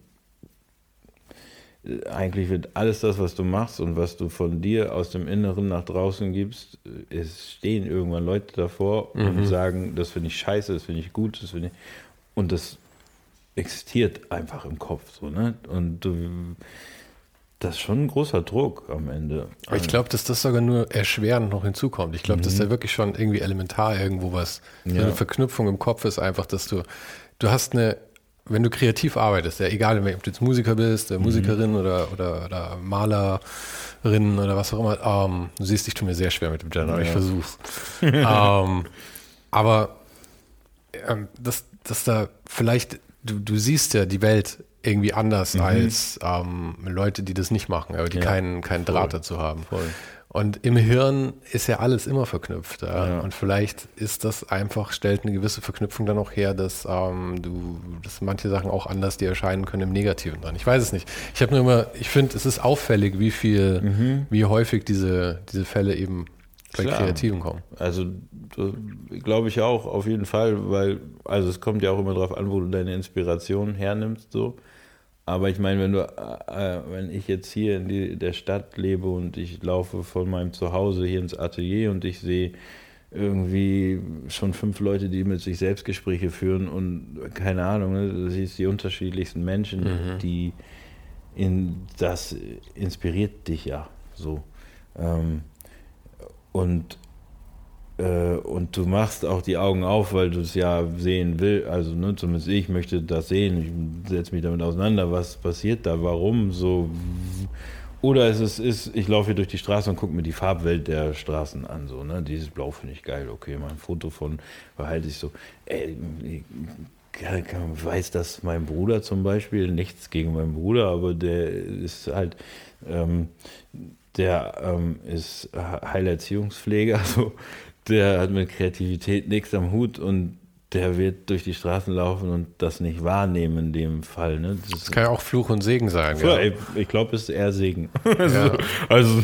Eigentlich wird alles das, was du machst und was du von dir aus dem Inneren nach draußen gibst, es stehen irgendwann Leute davor und sagen, das finde ich scheiße, das finde ich gut, das finde ich. Und das existiert einfach im Kopf. So, ne? Und du, das ist schon ein großer Druck am Ende.
Aber ich glaube, dass das sogar nur erschwerend noch hinzukommt. Ich glaube, mhm. dass da wirklich schon irgendwie elementar irgendwo was, ja. eine Verknüpfung im Kopf ist, einfach, dass du, du hast eine, wenn du kreativ arbeitest, ja, egal, ob du jetzt Musiker bist, äh, Musikerin mhm. oder, oder, oder Malerin oder was auch immer, ähm, du siehst, ich tue mir sehr schwer mit dem Gender, ja. ich versuch's. ähm, aber ähm, dass, dass da vielleicht, du, du siehst ja die Welt irgendwie anders mhm. als ähm, Leute, die das nicht machen, aber die ja, keinen, keinen Draht dazu haben. Voll. Und im Hirn ist ja alles immer verknüpft. Ja? Ja. Und vielleicht ist das einfach, stellt eine gewisse Verknüpfung dann auch her, dass ähm, du, dass manche Sachen auch anders dir erscheinen können im Negativen dann. Ich weiß es nicht. Ich habe nur immer, ich finde, es ist auffällig, wie viel, mhm. wie häufig diese, diese Fälle eben bei Klar. Kreativen kommen.
Also glaube ich auch, auf jeden Fall, weil, also es kommt ja auch immer darauf an, wo du deine Inspiration hernimmst, so. Aber ich meine, wenn du, äh, wenn ich jetzt hier in die, der Stadt lebe und ich laufe von meinem Zuhause hier ins Atelier und ich sehe irgendwie schon fünf Leute, die mit sich selbst Gespräche führen und keine Ahnung, ne, du siehst die unterschiedlichsten Menschen, mhm. die in das inspiriert dich ja so. Ähm, und äh, und du machst auch die Augen auf, weil du es ja sehen willst. Also, ne, zumindest ich möchte das sehen. Ich setze mich damit auseinander. Was passiert da? Warum so? Oder es ist, ist ich laufe hier durch die Straße und gucke mir die Farbwelt der Straßen an. So, ne? Dieses Blau finde ich geil. Okay, mal ein Foto von, behalte ich so. Ey, ich weiß das mein Bruder zum Beispiel, nichts gegen meinen Bruder, aber der ist halt, ähm, der ähm, ist Heilerziehungspfleger, also der hat mit Kreativität nichts am Hut und der wird durch die Straßen laufen und das nicht wahrnehmen in dem Fall. Ne?
Das, das kann ja auch Fluch und Segen sein.
Ja, ich, ich glaube, es ist eher Segen. Ja. also,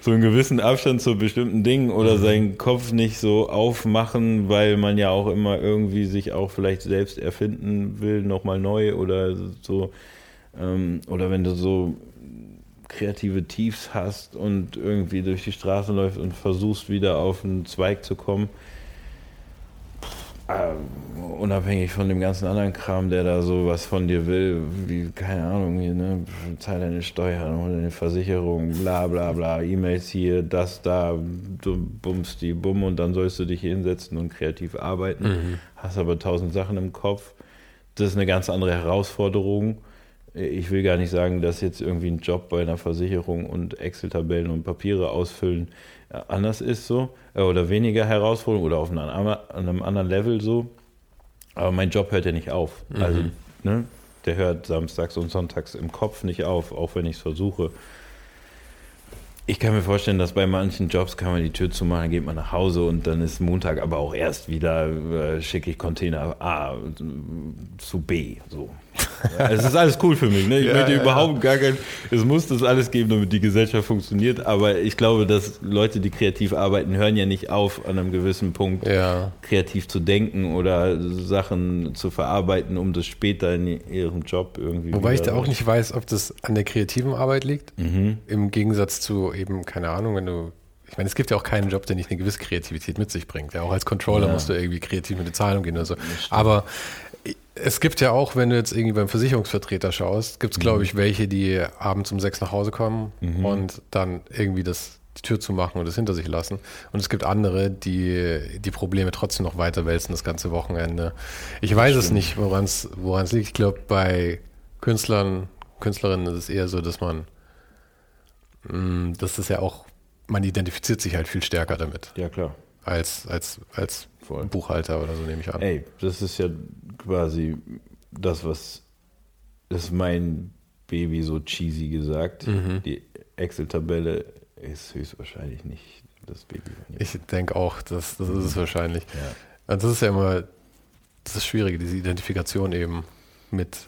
so einen gewissen Abstand zu bestimmten Dingen oder mhm. seinen Kopf nicht so aufmachen, weil man ja auch immer irgendwie sich auch vielleicht selbst erfinden will, nochmal neu oder so. Ähm, oder wenn du so kreative Tiefs hast und irgendwie durch die Straße läufst und versuchst wieder auf einen Zweig zu kommen. Äh, unabhängig von dem ganzen anderen Kram, der da so was von dir will, wie, keine Ahnung, hier, ne, zahl deine Steuern, hol deine Versicherung, bla bla bla, E-Mails hier, das da, du bummst die Bumm und dann sollst du dich hinsetzen und kreativ arbeiten, mhm. hast aber tausend Sachen im Kopf. Das ist eine ganz andere Herausforderung ich will gar nicht sagen, dass jetzt irgendwie ein Job bei einer Versicherung und Excel-Tabellen und Papiere ausfüllen äh, anders ist so äh, oder weniger Herausforderung oder auf einem, anderen Level so. Aber mein Job hört ja nicht auf. Mhm. Also, ne, der hört samstags und sonntags im Kopf nicht auf, auch wenn ich es versuche. Ich kann mir vorstellen, dass bei manchen Jobs kann man die Tür zumachen, dann geht man nach Hause und dann ist Montag aber auch erst wieder, äh, schicke ich Container A zu B. So. Ja, es ist alles cool für mich. Ne? Ich ja, möchte ja, überhaupt gar kein. Es muss das alles geben, damit die Gesellschaft funktioniert. Aber ich glaube, dass Leute, die kreativ arbeiten, hören ja nicht auf, an einem gewissen Punkt kreativ zu denken oder Sachen zu verarbeiten, um das später in ihrem Job irgendwie.
Wobei ich da auch nicht weiß, ob das an der kreativen Arbeit liegt. Mhm. Im Gegensatz zu eben, keine Ahnung, wenn du ich meine, es gibt ja auch keinen Job, der nicht eine gewisse Kreativität mit sich bringt. Ja, auch als Controller ja. musst du irgendwie kreativ mit den Zahlen umgehen oder so. Aber es gibt ja auch, wenn du jetzt irgendwie beim Versicherungsvertreter schaust, gibt es, glaube mhm. ich, welche, die abends um sechs nach Hause kommen mhm. und dann irgendwie das, die Tür zu machen und das hinter sich lassen. Und es gibt andere, die die Probleme trotzdem noch weiter wälzen das ganze Wochenende. Ich weiß es nicht, woran es liegt. Ich glaube, bei Künstlern, Künstlerinnen ist es eher so, dass man, mh, mm, das ist ja auch, man identifiziert sich halt viel stärker damit.
Ja, klar.
Als, als, als Buchhalter oder so, nehme ich an.
Ey, das ist ja quasi das, was das ist mein Baby so cheesy gesagt. Mhm. Die Excel-Tabelle ist höchstwahrscheinlich nicht das Baby.
Ich denke auch, das, das ist es wahrscheinlich. Ja. Also das ist ja immer das Schwierige, diese Identifikation eben mit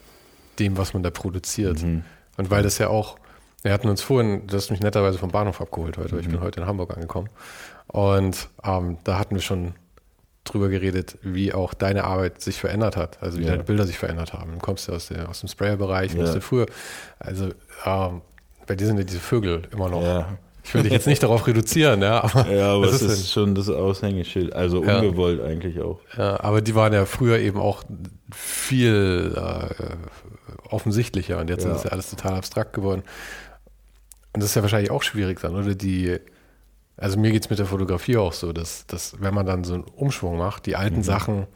dem, was man da produziert. Mhm. Und weil das ja auch, wir hatten uns vorhin, du hast mich netterweise vom Bahnhof abgeholt heute, mhm. ich bin heute in Hamburg angekommen. Und ähm, da hatten wir schon drüber geredet, wie auch deine Arbeit sich verändert hat, also wie ja. deine Bilder sich verändert haben. Du kommst ja aus, der, aus dem Sprayer-Bereich, ja. früher, also ähm, bei dir sind ja diese Vögel immer noch. Ja. Ich will dich jetzt nicht darauf reduzieren, ja, aber,
Ja, aber
es
es ist, schon das Aushängeschild. Also
Ja.
ungewollt eigentlich auch.
Ja, aber die waren ja früher eben auch viel äh, offensichtlicher und jetzt
Ja.
ist es ja alles total abstrakt geworden. Und das ist ja wahrscheinlich auch schwierig dann, oder? Die, also mir geht es mit der Fotografie auch so, dass, dass wenn man dann so einen Umschwung macht, die alten
Mhm.
Sachen,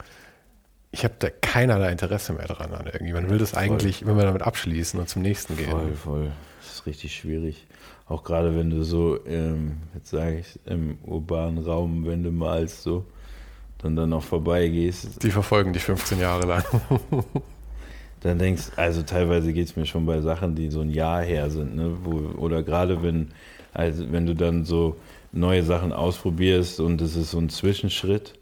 ich habe da keinerlei Interesse mehr dran an irgendwie. Man will das eigentlich immer damit abschließen und zum nächsten gehen.
Voll, voll. Das ist richtig schwierig. Auch gerade wenn du so, ähm, jetzt sage ich, im urbanen Raum, wenn du malst, so, dann dann auch vorbeigehst,
Die verfolgen dich 15 Jahre lang.
dann denkst, also teilweise geht es mir schon bei Sachen, die so ein Jahr her sind, ne? Wo, oder gerade wenn, also wenn du dann so neue Sachen ausprobierst und es ist so ein Zwischenschritt,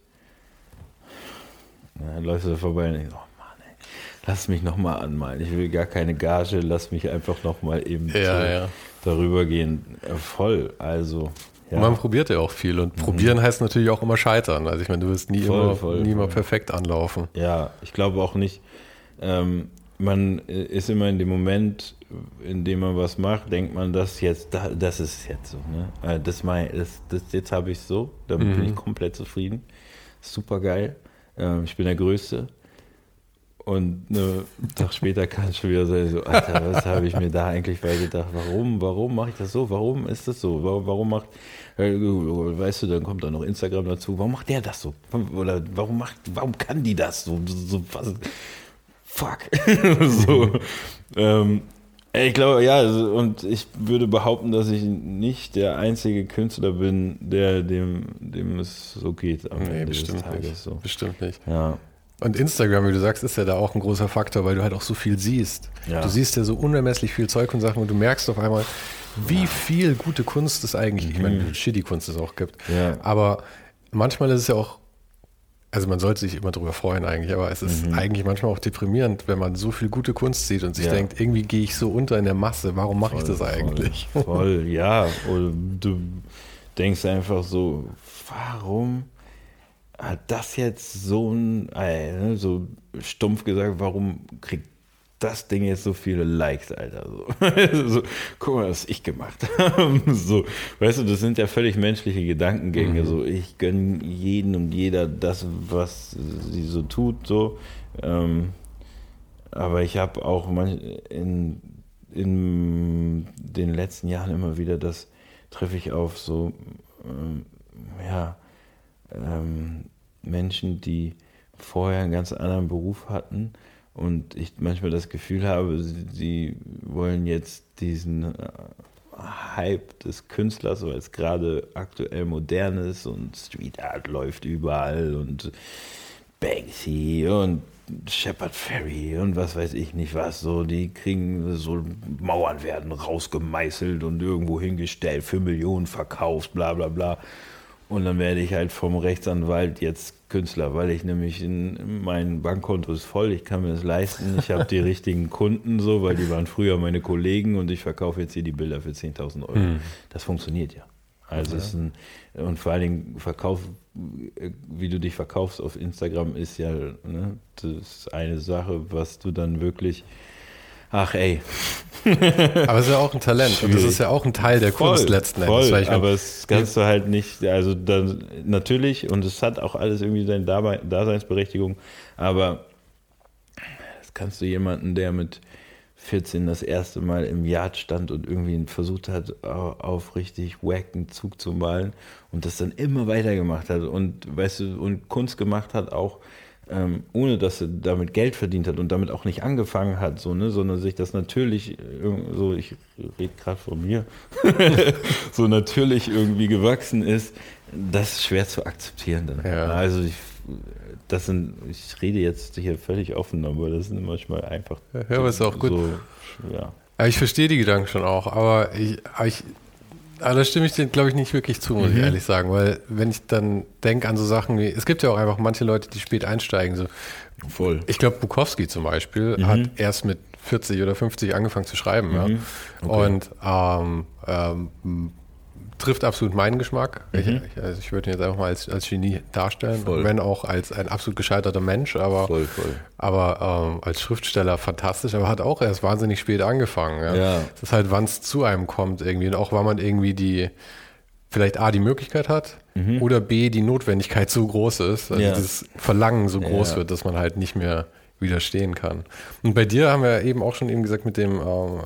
dann läufst du da vorbei und denkst, oh Mann, ey, lass mich nochmal anmalen. Ich will gar keine Gage, lass mich einfach nochmal eben
ja, ja.
darüber gehen. Äh, Voll, also. Ja.
Man probiert ja auch viel. Und probieren heißt natürlich auch immer scheitern. Also ich meine, du wirst nie
Voll,
immer,
voll,
nie immer
voll.
perfekt anlaufen.
Ja, ich glaube auch nicht. Ähm, man ist immer in dem Moment, in dem man was macht, denkt man, das jetzt, da- das ist jetzt so. Ne? Äh, Das mein, das, das, jetzt habe ich so, damit bin ich komplett zufrieden. Super geil. Ähm, ich bin der Größte. Und einen Tag später kann es schon wieder sein, so, Alter, was habe ich mir da eigentlich bei gedacht? Warum, warum mache ich das so? Warum ist das so? Warum, warum macht, äh, weißt du, dann kommt da noch Instagram dazu. Warum macht der das so? Oder warum macht, warum kann die das so? so was, fuck. so. Ähm, ich glaube, ja, also, und ich würde behaupten, dass ich nicht der einzige Künstler bin, der dem, dem es so geht am
Nee,
Ende des
bestimmt
Tages.
nicht.
So.
Bestimmt nicht.
Ja,
Und Instagram, wie du sagst, ist ja da auch ein großer Faktor, weil du halt auch so viel siehst.
Ja.
Du siehst ja so unermesslich viel Zeug und Sachen und du merkst auf einmal, wie viel gute Kunst es eigentlich, ich meine, shitty Kunst es auch gibt.
Mhm. Ja.
Aber manchmal ist es ja auch, also man sollte sich immer drüber freuen eigentlich, aber es ist eigentlich manchmal auch deprimierend, wenn man so viel gute Kunst sieht und sich
Mhm. Ja.
denkt, irgendwie gehe ich so unter in der Masse, warum mache ich das eigentlich?
Voll, voll, ja. Oder du denkst einfach so, warum hat das jetzt so ein, ne, so stumpf gesagt, warum kriegt das Ding jetzt so viele Likes, Alter? So, so, guck mal, was ich gemacht habe. So, weißt du, das sind ja völlig menschliche Gedankengänge. So, ich gönne jeden und jeder das, was sie so tut, so. Ähm, aber ich habe auch manch, in, in den letzten Jahren immer wieder, das treffe ich auf so, ähm, ja, ähm, Menschen, die vorher einen ganz anderen Beruf hatten und ich manchmal das Gefühl habe, sie, wollen jetzt diesen äh, Hype des Künstlers, weil es gerade aktuell modern ist und Street Art läuft überall und Banksy und Shepard Ferry und was weiß ich nicht was, so, die kriegen so Mauern werden rausgemeißelt und irgendwo hingestellt, für Millionen verkauft, bla bla bla. Und dann werde ich halt vom Rechtsanwalt jetzt Künstler, weil ich nämlich in, mein Bankkonto ist voll, ich kann mir das leisten, ich habe die richtigen Kunden so, weil die waren früher meine Kollegen und ich verkaufe jetzt hier die Bilder für 10.000 Euro. Das funktioniert ja. Also ist ein, und vor allen Dingen Verkauf, äh, wie du dich verkaufst auf Instagram ist ja ne, das ist eine Sache, was du dann wirklich, ach ey,
Aber es ist ja auch ein Talent und das
Schwierig.
ist ja auch ein Teil der Kunst letzten Endes.
Voll, aber das kannst du halt nicht, also dann natürlich, und es hat auch alles irgendwie seine Daseinsberechtigung, aber das kannst du jemanden, der mit 14 das erste Mal im Yard stand und irgendwie versucht hat, au- auf richtig wacken Zug zu malen und das dann immer weitergemacht hat und weißt du, und Kunst gemacht hat auch ähm, ohne dass er damit Geld verdient hat und damit auch nicht angefangen hat, so, ne, sondern sich das natürlich, äh, so, ich rede gerade von mir, so natürlich irgendwie gewachsen ist, das ist schwer zu akzeptieren dann.
Ja.
Also ich, das sind, ich rede jetzt hier völlig offen, aber das sind manchmal einfach
Ja, aber ist auch gut.
so,
ja. Ich verstehe die Gedanken schon auch, aber ich, aber ich aber da stimme ich dir, glaube ich, nicht wirklich zu,
Mhm.
muss ich ehrlich sagen, weil wenn ich dann denke an so Sachen wie, es gibt ja auch einfach manche Leute, die spät einsteigen, so.
Voll.
Ich glaube, Bukowski zum Beispiel
Mhm.
hat erst mit 40 oder 50 angefangen zu schreiben, ja.
Mhm.
Und ähm, ähm, trifft absolut meinen Geschmack. Mhm. Ich, also ich würde ihn jetzt einfach mal als, als Genie darstellen, voll. wenn auch als ein absolut gescheiterter Mensch, aber, voll, voll. aber ähm, als Schriftsteller fantastisch, aber hat auch erst wahnsinnig spät angefangen. Ja. ja. Das ist halt, wann es zu einem kommt irgendwie und auch weil man irgendwie die vielleicht A, die Möglichkeit hat mhm. oder B, die Notwendigkeit so groß ist, also ja. dieses Verlangen so groß ja. wird, dass man halt nicht mehr widerstehen kann. Und bei dir haben wir eben auch schon eben gesagt, mit dem, ähm, äh,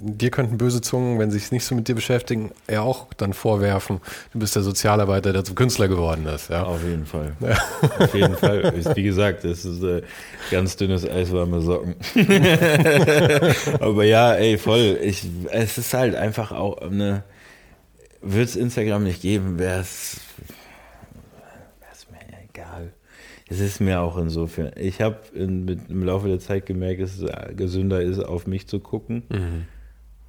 dir könnten böse Zungen, wenn sie sich nicht so mit dir beschäftigen, ja auch dann vorwerfen, du bist der Sozialarbeiter, der zum Künstler geworden ist. Ja?
Auf jeden Fall. Ja. Auf jeden Fall. Wie gesagt, es ist äh, ganz dünnes Eis, warme Socken. Aber ja, ey, voll. Ich, es ist halt einfach auch eine, würde es Instagram nicht geben, wäre es Es ist mir auch insofern. Ich habe im Laufe der Zeit gemerkt, dass es gesünder ist, auf mich zu gucken mhm.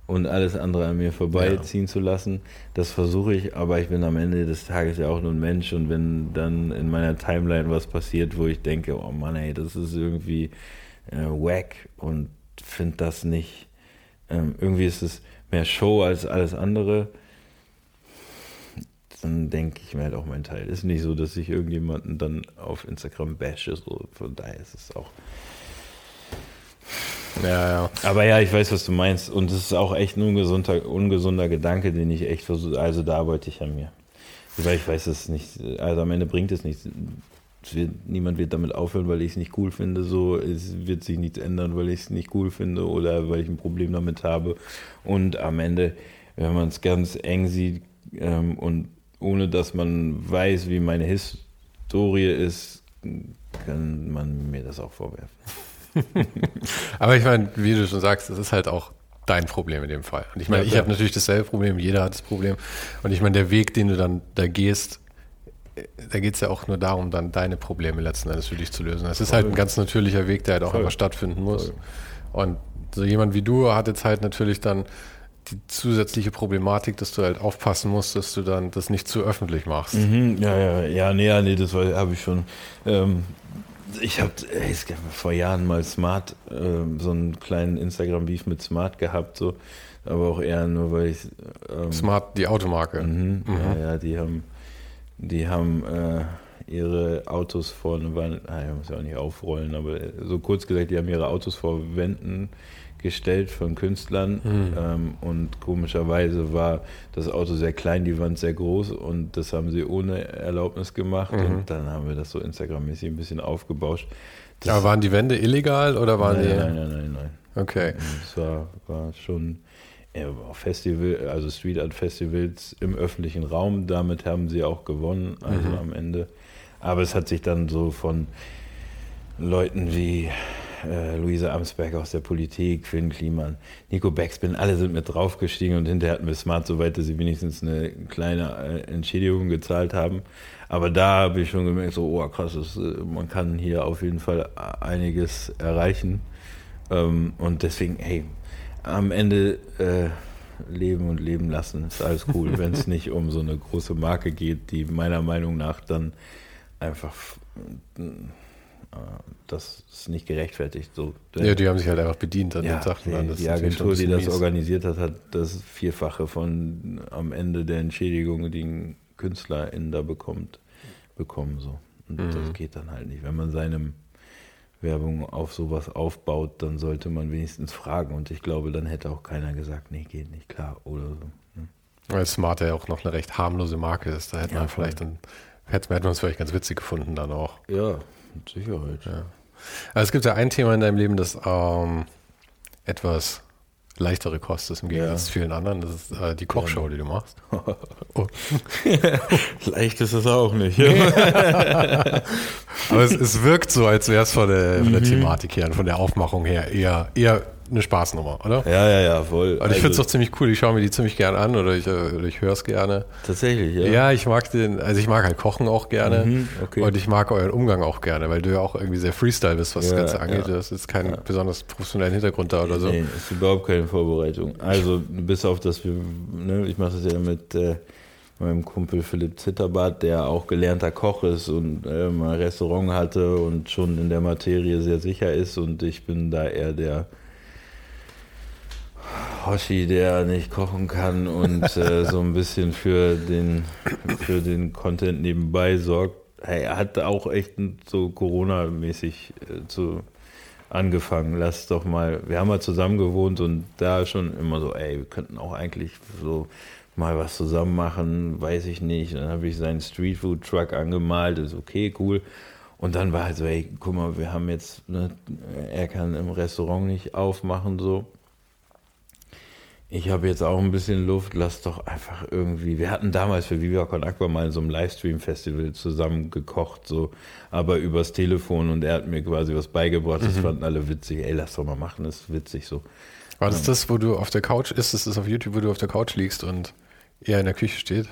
und alles andere an mir vorbeiziehen ja. zu lassen. Das versuche ich, aber ich bin am Ende des Tages ja auch nur ein Mensch und wenn dann in meiner Timeline was passiert, wo ich denke, oh Mann, ey, das ist irgendwie äh, wack und finde das nicht. Ähm, irgendwie ist es mehr Show als alles andere dann denke ich mir halt auch mein Teil. Ist nicht so, dass ich irgendjemanden dann auf Instagram bashe, so von daher ist es auch. Ja, ja. Aber ja, ich weiß, was du meinst. Und es ist auch echt ein ungesunder, ungesunder Gedanke, den ich echt versuche. Also da arbeite ich an mir. Weil ich weiß es nicht. Also am Ende bringt es nichts. Wird, niemand wird damit aufhören, weil ich es nicht cool finde. So, es wird sich nichts ändern, weil ich es nicht cool finde oder weil ich ein Problem damit habe. Und am Ende, wenn man es ganz eng sieht ähm, und ohne dass man weiß, wie meine Historie ist, kann man mir das auch vorwerfen.
Aber ich meine, wie du schon sagst, das ist halt auch dein Problem in dem Fall. Und ich meine, ja, ich habe natürlich dasselbe Problem, jeder hat das Problem. Und ich meine, der Weg, den du dann da gehst, da geht es ja auch nur darum, dann deine Probleme letzten Endes für dich zu lösen. Es ist halt ein ganz natürlicher Weg, der halt auch Voll. immer stattfinden muss. Voll. Und so jemand wie du hat jetzt halt natürlich dann die zusätzliche Problematik, dass du halt aufpassen musst, dass du dann das nicht zu öffentlich machst.
Mhm, ja, ja, ja, nee, ja, nee, das habe ich schon. Ähm, ich habe vor Jahren mal Smart, äh, so einen kleinen Instagram-Beef mit Smart gehabt, so, aber auch eher nur, weil ich.
Ähm, Smart, die Automarke.
Mhm, mhm. Ja, ja, die haben, die haben äh, ihre Autos vorne, waren, ich muss ja auch nicht aufrollen, aber so kurz gesagt, die haben ihre Autos vor Wänden gestellt von Künstlern mhm. ähm, und komischerweise war das Auto sehr klein, die Wand sehr groß und das haben sie ohne Erlaubnis gemacht mhm. und dann haben wir das so Instagram-mäßig ein bisschen aufgebauscht.
Das Aber waren die Wände illegal oder waren
nein,
die?
Nein, nein, nein, nein.
Okay.
Es war, war schon ja, Festival, also Street Art Festivals im öffentlichen Raum, damit haben sie auch gewonnen, also mhm. am Ende. Aber es hat sich dann so von Leuten wie äh, Luise Amsberg aus der Politik, Finn Kliman, Nico Backspin, alle sind mit draufgestiegen und hinterher hatten wir Smart so weit, dass sie wenigstens eine kleine äh, Entschädigung gezahlt haben. Aber da habe ich schon gemerkt, so, oh krass, das, äh, man kann hier auf jeden Fall einiges erreichen. Ähm, und deswegen, hey, am Ende äh, leben und leben lassen, ist alles cool, wenn es nicht um so eine große Marke geht, die meiner Meinung nach dann einfach das ist nicht gerechtfertigt. So,
ja, die haben sich halt einfach bedient
an ja, den Sachen. Die, die Agentur, die das mies. organisiert hat, hat das Vierfache von am Ende der Entschädigung, die ein KünstlerInnen da bekommt, bekommen. So. Und mhm. das geht dann halt nicht. Wenn man seine Werbung auf sowas aufbaut, dann sollte man wenigstens fragen. Und ich glaube, dann hätte auch keiner gesagt, nee, geht nicht, klar. Oder so.
Ne? Weil Smart ja auch noch eine recht harmlose Marke ist. Da hätte ja, man vielleicht dann, hätte man es vielleicht ganz witzig gefunden dann auch.
Ja, mit Sicherheit. Ja.
Also es gibt ja ein Thema in deinem Leben, das ähm, etwas leichtere Kost ist im Gegensatz ja. zu vielen anderen. Das ist äh, die Kochshow, ja. die du machst.
Oh. Leicht ist es auch nicht.
Aber es, es, wirkt so, als wäre es von der, von der mhm. Thematik her und von der Aufmachung her eher, eher eine Spaßnummer, oder?
Ja, ja, ja, voll.
Und also, ich finde es doch ziemlich cool. Ich schaue mir die ziemlich gern an oder ich, oder ich höre es gerne.
Tatsächlich, ja.
Ja, ich mag den, also ich mag halt Kochen auch gerne. Mhm, okay. Und ich mag euren Umgang auch gerne, weil du ja auch irgendwie sehr Freestyle bist, was ja, das Ganze angeht. Ja. Das ist kein ja. besonders professionellen Hintergrund da oder so. Nee,
ist überhaupt keine Vorbereitung. Also bis auf, dass wir, ne, ich mache das ja mit äh, meinem Kumpel Philipp Zitterbart, der auch gelernter Koch ist und äh, mal ein Restaurant hatte und schon in der Materie sehr sicher ist und ich bin da eher der Hoshi, der nicht kochen kann und äh, so ein bisschen für den, für den Content nebenbei sorgt. Hey, er hat auch echt so Corona-mäßig äh, zu angefangen. Lass doch mal, wir haben mal zusammen gewohnt und da schon immer so, ey, wir könnten auch eigentlich so mal was zusammen machen, weiß ich nicht. Dann habe ich seinen Streetfood-Truck angemalt, ist okay, cool. Und dann war halt so, ey, guck mal, wir haben jetzt, ne, er kann im Restaurant nicht aufmachen, so. Ich habe jetzt auch ein bisschen Luft, lass doch einfach irgendwie. Wir hatten damals für Viva Con Aqua mal in so einem Livestream-Festival zusammen gekocht, so, aber übers Telefon und er hat mir quasi was beigebracht. Das mhm. fanden alle witzig. Ey, lass doch mal machen, das ist witzig so.
War das das, wo du auf der Couch ist? Das ist auf YouTube, wo du auf der Couch liegst und er in der Küche steht?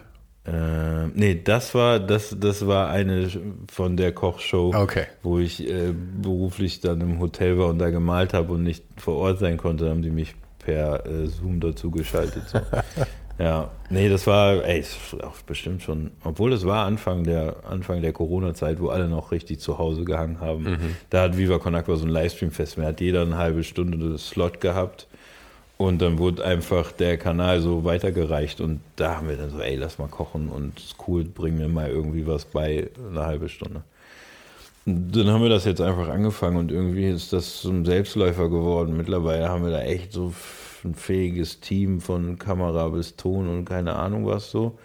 Äh, nee, das war, das, das war eine von der Kochshow,
okay.
wo ich äh, beruflich dann im Hotel war und da gemalt habe und nicht vor Ort sein konnte, haben die mich per äh, Zoom dazu geschaltet. So. ja, nee, das war, ey, auch bestimmt schon, obwohl es war Anfang der, Anfang der Corona-Zeit, wo alle noch richtig zu Hause gehangen haben. Mhm. Da hat Viva Con Aqua so ein Livestream-Fest, da hat jeder eine halbe Stunde Slot gehabt. Und dann wurde einfach der Kanal so weitergereicht und da haben wir dann so, ey, lass mal kochen und ist cool, bring mir mal irgendwie was bei, eine halbe Stunde. Dann haben wir das jetzt einfach angefangen und irgendwie ist das ein Selbstläufer geworden. Mittlerweile haben wir da echt so ein fähiges Team von Kamera bis Ton und keine Ahnung was so.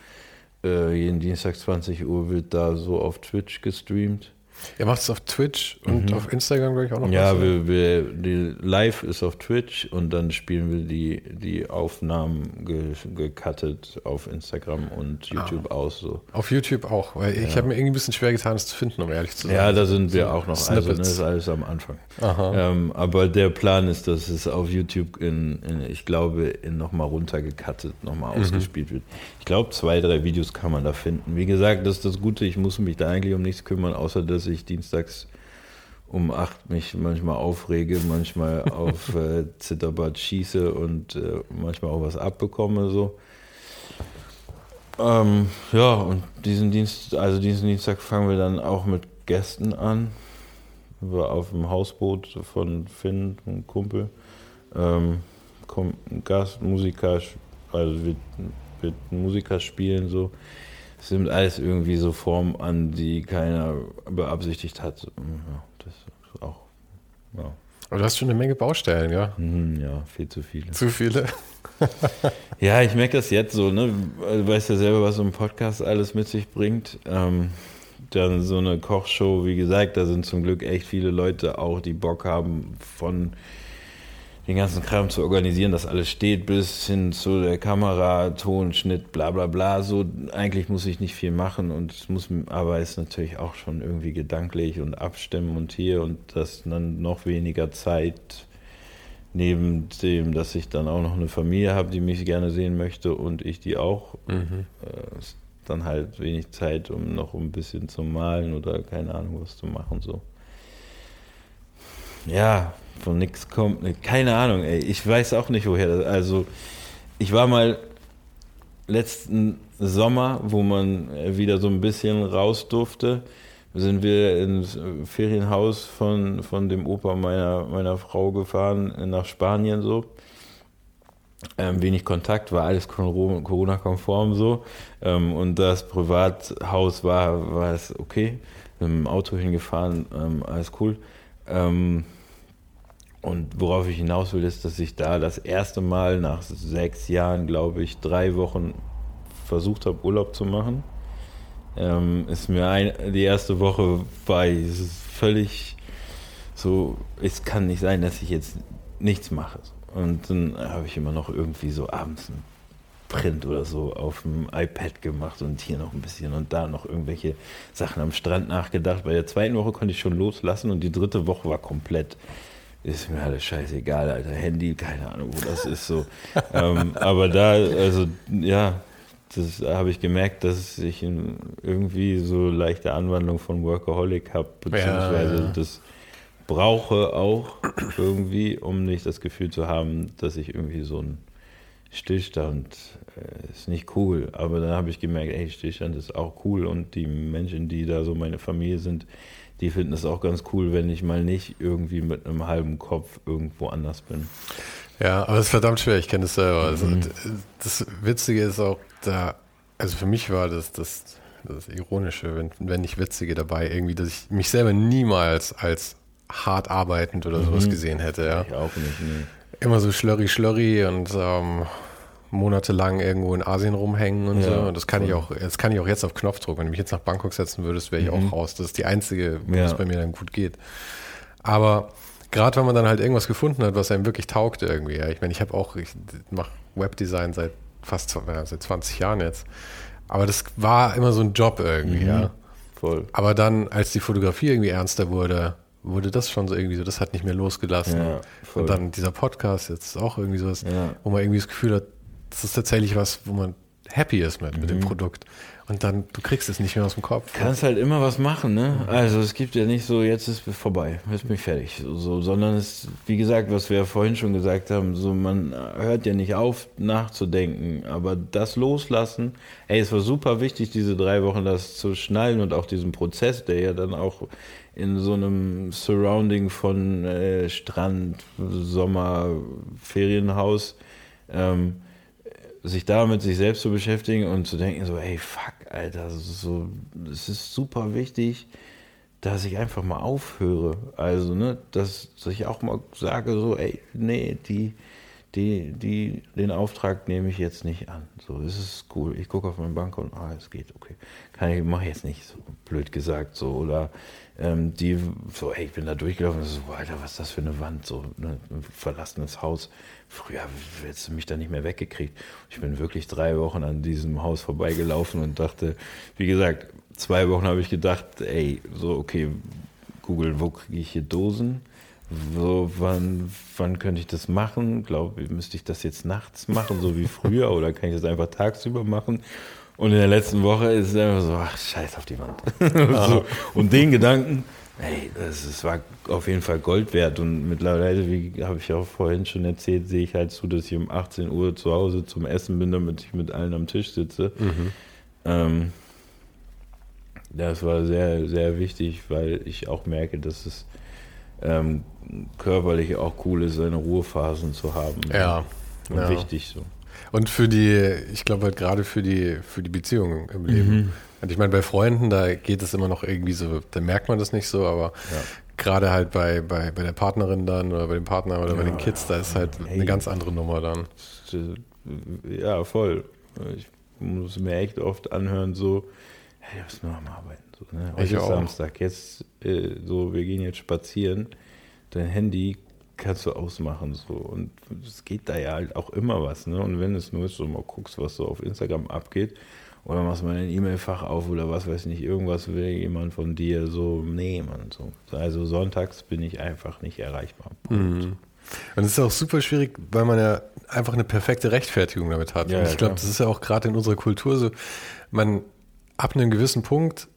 Äh, jeden Dienstag 20 Uhr wird da so auf Twitch gestreamt.
Ihr macht es auf Twitch und mhm. auf Instagram, glaube ich, auch noch.
Ja, wir, wir, die Live ist auf Twitch und dann spielen wir die, die Aufnahmen ge, gecuttet auf Instagram und YouTube ah. aus. So.
Auf YouTube auch, weil ja. ich habe mir irgendwie ein bisschen schwer getan, es zu finden, um ehrlich zu sein.
Ja, da sind wir so auch noch. Snippets. Also, ne, das ist alles am Anfang. Ähm, aber der Plan ist, dass es auf YouTube in, in ich glaube, in nochmal runtergecuttet, nochmal mhm. ausgespielt wird. Ich glaube, zwei, drei Videos kann man da finden. Wie gesagt, das ist das Gute, ich muss mich da eigentlich um nichts kümmern, außer dass ich dienstags um acht mich manchmal aufrege, manchmal auf äh, Zitterbad schieße und äh, manchmal auch was abbekomme so. Ähm, ja, und diesen Dienst, also diesen Dienstag fangen wir dann auch mit Gästen an. Wir auf dem Hausboot von Finn, einem Kumpel. Ähm, kommt ein Gast, Musiker, also wird, ein Musiker spielen so. Es nimmt alles irgendwie so Form an, die keiner beabsichtigt hat. Ja, das ist auch.
Ja. Aber du hast schon eine Menge Baustellen, ja?
Mhm, ja, viel zu viele.
Zu viele?
ja, ich merke das jetzt so, ne? Du weißt ja selber, was so ein Podcast alles mit sich bringt. Ähm, dann so eine Kochshow, wie gesagt, da sind zum Glück echt viele Leute auch, die Bock haben von den ganzen Kram zu organisieren, dass alles steht, bis hin zu der Kamera, Ton, Schnitt, bla bla bla. So, eigentlich muss ich nicht viel machen und muss, aber es ist natürlich auch schon irgendwie gedanklich und abstimmen und hier und das dann noch weniger Zeit neben dem, dass ich dann auch noch eine Familie habe, die mich gerne sehen möchte und ich die auch. Mhm. Äh, dann halt wenig Zeit, um noch ein bisschen zu malen oder keine Ahnung was zu machen so. Ja, von nichts kommt. Keine Ahnung, ey. Ich weiß auch nicht, woher das. Also, ich war mal letzten Sommer, wo man wieder so ein bisschen raus durfte, sind wir ins Ferienhaus von, von dem Opa meiner, meiner Frau gefahren nach Spanien so. Ähm, wenig Kontakt, war alles Corona-konform so. Ähm, und das Privathaus war, war es okay. Mit dem Auto hingefahren, ähm, alles cool. Ähm, und worauf ich hinaus will, ist, dass ich da das erste Mal nach sechs Jahren, glaube ich, drei Wochen versucht habe, Urlaub zu machen. Ähm, ist mir ein, die erste Woche war ist völlig so, es kann nicht sein, dass ich jetzt nichts mache. Und dann habe ich immer noch irgendwie so abends einen Print oder so auf dem iPad gemacht und hier noch ein bisschen und da noch irgendwelche Sachen am Strand nachgedacht. Bei der zweiten Woche konnte ich schon loslassen und die dritte Woche war komplett ist mir alles scheißegal, Alter. Handy, keine Ahnung, wo das ist so. ähm, aber da, also ja, das habe ich gemerkt, dass ich irgendwie so leichte Anwandlung von Workaholic habe, beziehungsweise ja, ja. das brauche auch irgendwie, um nicht das Gefühl zu haben, dass ich irgendwie so ein Stillstand äh, ist nicht cool. Aber dann habe ich gemerkt, ey, Stillstand ist auch cool und die Menschen, die da so meine Familie sind, die finden es auch ganz cool, wenn ich mal nicht irgendwie mit einem halben Kopf irgendwo anders bin.
Ja, aber es ist verdammt schwer, ich kenne es selber. Also, mhm. das Witzige ist auch, da, also für mich war das das, das Ironische, wenn, wenn nicht Witzige dabei, irgendwie, dass ich mich selber niemals als hart arbeitend oder sowas mhm. gesehen hätte. Ja.
Ich auch nicht, nee.
Immer so schlurry, schlurry und ähm, monatelang irgendwo in Asien rumhängen und ja, so. Und das kann voll. ich auch, das kann ich auch jetzt auf Knopfdruck. Wenn du mich jetzt nach Bangkok setzen würdest, wäre ich mhm. auch raus. Das ist die einzige, wo ja. es bei mir dann gut geht. Aber gerade wenn man dann halt irgendwas gefunden hat, was einem wirklich taugt irgendwie. Ja. Ich meine, ich habe auch, ich mache Webdesign seit fast ja, seit 20 Jahren jetzt. Aber das war immer so ein Job irgendwie, mhm. ja.
Voll.
Aber dann, als die Fotografie irgendwie ernster wurde, wurde das schon so irgendwie so, das hat nicht mehr losgelassen. Ja, und dann dieser Podcast jetzt auch irgendwie sowas, ja. wo man irgendwie das Gefühl hat, das ist tatsächlich was, wo man happy ist mit, mhm. mit dem mhm. Produkt. Und dann, du kriegst es nicht mehr aus dem Kopf.
Kannst halt immer was machen, ne? Also es gibt ja nicht so, jetzt ist es vorbei, jetzt bin ich fertig. So, so, sondern es, wie gesagt, was wir ja vorhin schon gesagt haben, so man hört ja nicht auf nachzudenken, aber das loslassen, ey, es war super wichtig, diese drei Wochen das zu schnallen und auch diesen Prozess, der ja dann auch in so einem Surrounding von äh, Strand, Sommer, Ferienhaus, ähm, sich da mit sich selbst zu beschäftigen und zu denken, so, ey, fuck, Alter, so, es ist super wichtig, dass ich einfach mal aufhöre. Also, ne, dass, ich auch mal sage, so, ey, nee, die, die, die, den Auftrag nehme ich jetzt nicht an. So, das ist cool. Ich gucke auf meinen Bankkonto, ah, es geht, okay. Kann ich, mache jetzt nicht so blöd gesagt, so, oder ähm, die so, ey, ich bin da durchgelaufen, so, Alter, was ist das für eine Wand, so ne, ein verlassenes Haus. Früher hättest du mich da nicht mehr weggekriegt. Ich bin wirklich drei Wochen an diesem Haus vorbeigelaufen und dachte, wie gesagt, zwei Wochen habe ich gedacht, ey, so, okay, Google, wo kriege ich hier Dosen? So, wann, wann könnte ich das machen? Glaube, müsste ich das jetzt nachts machen, so wie früher, oder kann ich das einfach tagsüber machen? Und in der letzten Woche ist es einfach so, ach, scheiß auf die Wand. so. Und den Gedanken, ey, das, das, war auf jeden Fall Gold wert. Und mittlerweile, wie habe ich auch vorhin schon erzählt, sehe ich halt zu, dass ich um 18 Uhr zu Hause zum Essen bin, damit ich mit allen am Tisch sitze. Mhm. Ähm, das war sehr, sehr wichtig, weil ich auch merke, dass es ähm, körperlich auch cool ist, seine Ruhephasen zu haben.
Ja.
Und ja. wichtig so.
Und für die, ich glaube halt gerade für die, für die Beziehungen im Leben. Mhm. Und ich meine, bei Freunden, da geht es immer noch irgendwie so, da merkt man das nicht so, aber ja. gerade halt bei, bei, bei der Partnerin dann oder bei dem Partner oder ja, bei den Kids, da ist halt hey. eine ganz andere Nummer dann.
Ja, voll. Ich muss mir echt oft anhören, so, hey, du bist nur am Arbeiten. So, ne? Heute ist Samstag, jetzt äh, so, wir gehen jetzt spazieren. Dein Handy kannst du ausmachen. So. Und es geht da ja halt auch immer was. Ne? Und wenn es nur ist, so mal guckst, was so auf Instagram abgeht, oder machst mal ein E-Mail-Fach auf oder was weiß ich nicht, irgendwas will jemand von dir so nehmen. So. Also sonntags bin ich einfach nicht erreichbar.
Mhm. Und es ist auch super schwierig, weil man ja einfach eine perfekte Rechtfertigung damit hat. Ja, und ich glaube, das ist ja auch gerade in unserer Kultur so, man ab einem gewissen Punkt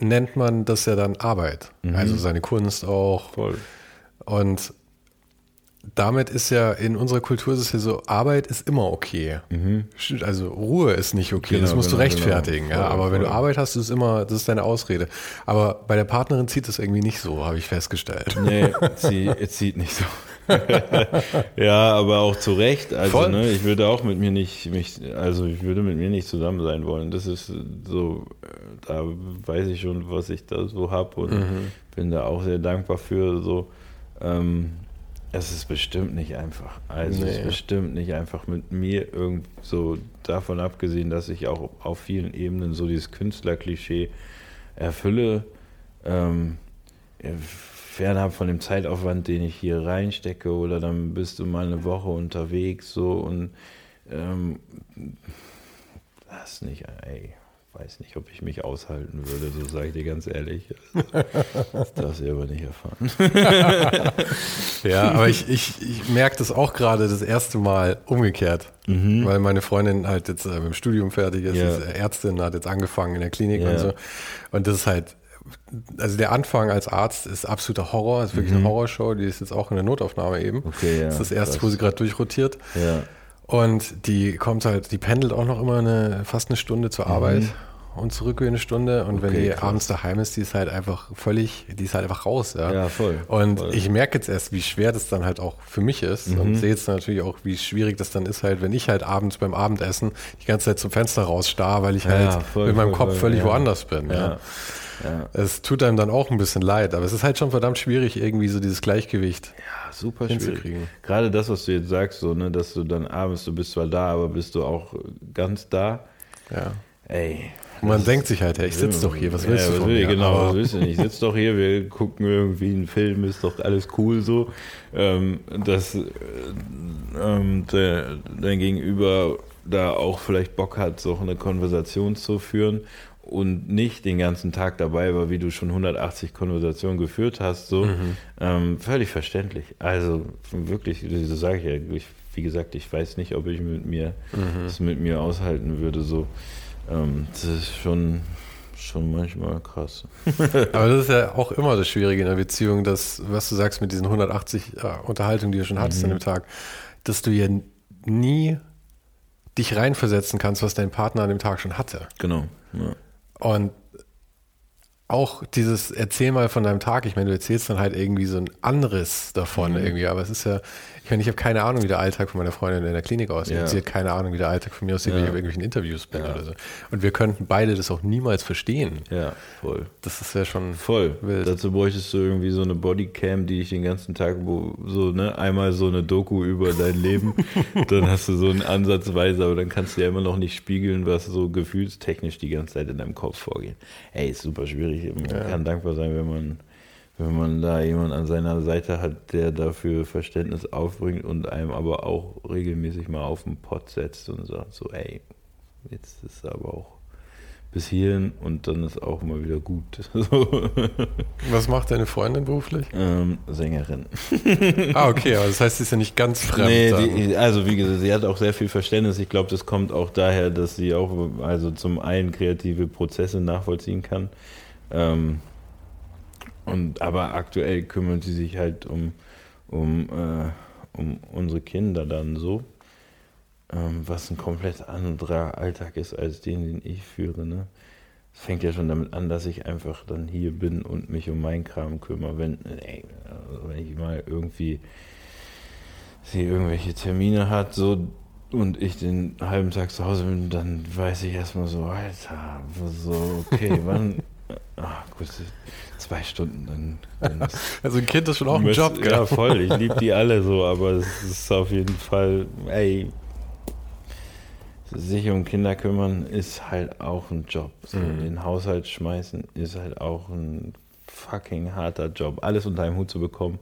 nennt man das ja dann Arbeit. Mhm. Also seine Kunst auch.
Voll.
Und damit ist ja in unserer Kultur ist es ja so, Arbeit ist immer okay. Mhm. Also Ruhe ist nicht okay, genau, das musst genau, du rechtfertigen. Genau. Ja, aber wenn du Arbeit hast, ist es immer, das ist deine Ausrede. Aber bei der Partnerin zieht es irgendwie nicht so, habe ich festgestellt.
Nee, sie zieht nicht so. ja, aber auch zu Recht. Also, ne, ich würde auch mit mir nicht, mich, also ich würde mit mir nicht zusammen sein wollen. Das ist so, da weiß ich schon, was ich da so habe und mhm. bin da auch sehr dankbar für. So, ähm, es ist bestimmt nicht einfach. Also nee. es ist bestimmt nicht einfach mit mir irgend so davon abgesehen, dass ich auch auf vielen Ebenen so dieses Künstlerklischee erfülle. Ähm, fernab von dem Zeitaufwand, den ich hier reinstecke, oder dann bist du mal eine Woche unterwegs so und ähm, das nicht, ey weiß nicht, ob ich mich aushalten würde, so sage ich dir ganz ehrlich. Das darfst du aber nicht erfahren.
ja, aber ich, ich, ich merke das auch gerade das erste Mal umgekehrt, mhm. weil meine Freundin halt jetzt äh, mit dem Studium fertig ist, ja. ist Ärztin, hat jetzt angefangen in der Klinik ja. und so. Und das ist halt, also der Anfang als Arzt ist absoluter Horror, ist wirklich mhm. eine Horrorshow, die ist jetzt auch in der Notaufnahme eben.
Okay, ja.
Das ist das erste, wo sie gerade durchrotiert.
Ja.
Und die kommt halt, die pendelt auch noch immer eine, fast eine Stunde zur Arbeit. Mhm. und zurück wie eine Stunde. Und wenn
Okay,
die
krass.
abends daheim ist, die ist halt einfach völlig, die ist halt einfach raus. Ja,
Ja, voll,
Und
voll.
ich merke jetzt erst, wie schwer das dann halt auch für mich ist.
Mhm.
Und sehe jetzt natürlich auch, wie schwierig das dann ist, halt, wenn ich halt abends beim Abendessen die ganze Zeit zum Fenster rausstarr, weil ich halt
voll,
mit meinem
voll,
Kopf völlig
ja.
woanders bin. Ja.
Ja. Ja.
Es tut einem dann auch ein bisschen leid, aber es ist halt schon verdammt schwierig, irgendwie so dieses Gleichgewicht.
Ja, super schwierig. Gerade das, was du jetzt sagst, so, ne, dass du dann abends, du bist zwar da, aber bist du auch ganz da.
Ja.
Ey.
Und man denkt sich halt, hey, ich sitze doch hier, was willst
ja,
du von
will
mir?
Genau,
Aber-
was willst du nicht? Ich sitze doch hier, wir gucken irgendwie einen Film, ist doch alles cool so. Ähm, dass äh, ähm, der, dein Gegenüber da auch vielleicht Bock hat, so eine Konversation zu führen und nicht den ganzen Tag dabei war, wie du schon 180 Konversationen geführt hast, so
Mhm.
ähm, völlig verständlich. Also wirklich, so sage ich ja, ich, wie gesagt, ich weiß nicht, ob ich mit mir
Mhm.
das mit mir aushalten würde, so. Ähm, das ist schon, schon manchmal krass.
Aber das ist ja auch immer das Schwierige in der Beziehung, dass, was du sagst mit diesen 180 äh, Unterhaltungen, die du schon hattest
Mhm.
an dem Tag, dass du ja nie dich reinversetzen kannst, was dein Partner an dem Tag schon hatte.
Genau. Ja.
Und auch dieses Erzähl mal von deinem Tag, ich meine, du erzählst dann halt irgendwie so ein anderes davon
Mhm.
irgendwie, aber es ist ja, meine, ich habe keine Ahnung, wie der Alltag von meiner Freundin in der Klinik aussieht.
Ja.
Sie hat keine Ahnung, wie der Alltag von mir aussieht, wenn
Ja.
ich auf irgendwelchen Interviews bin
Ja.
oder so. Und wir könnten beide das auch niemals verstehen.
ja, voll.
Das ist ja schon
Voll.
wild.
Dazu bräuchtest du irgendwie so eine Bodycam, die ich den ganzen Tag, wo so, ne, einmal so eine Doku über dein Leben, dann hast du so einen Ansatzweise, aber dann kannst du ja immer noch nicht spiegeln, was so gefühlstechnisch die ganze Zeit in deinem Kopf vorgeht. Ey, ist super schwierig. Man kann dankbar sein, wenn man, wenn man da jemanden an seiner Seite hat, der dafür Verständnis aufbringt und einem aber auch regelmäßig mal auf den Pott setzt und sagt so, ey, jetzt ist aber auch bis hierhin und dann ist auch mal wieder gut. So.
Was macht deine Freundin beruflich?
ähm, Sängerin.
ah, okay, aber das heißt, sie ist ja nicht ganz fremd.
Nee, die, also wie gesagt, sie hat auch sehr viel Verständnis. Ich glaube, das kommt auch daher, dass sie auch also zum einen kreative Prozesse nachvollziehen kann. Ähm, und aber aktuell kümmert sie sich halt um, um, äh, um unsere Kinder dann so, ähm, was ein komplett anderer Alltag ist als den, den ich führe. Ne? Es fängt ja schon damit an, dass ich einfach dann hier bin und mich um meinen Kram kümmere. Wenn, ey, also wenn ich mal irgendwie sie irgendwelche Termine hat, so und ich den halben Tag zu Hause bin, dann weiß ich erstmal so, Alter, so, okay, wann? Ach gut, zwei Stunden, dann, dann
Also ein Kind ist schon auch ein
Müsst-
Job, gell?
Ja, voll. Ich liebe die alle so, aber es ist auf jeden Fall, ey, sich um Kinder kümmern ist halt auch ein Job. So,
Mhm.
Den Haushalt schmeißen ist halt auch ein fucking harter Job. Alles unter einem Hut zu bekommen,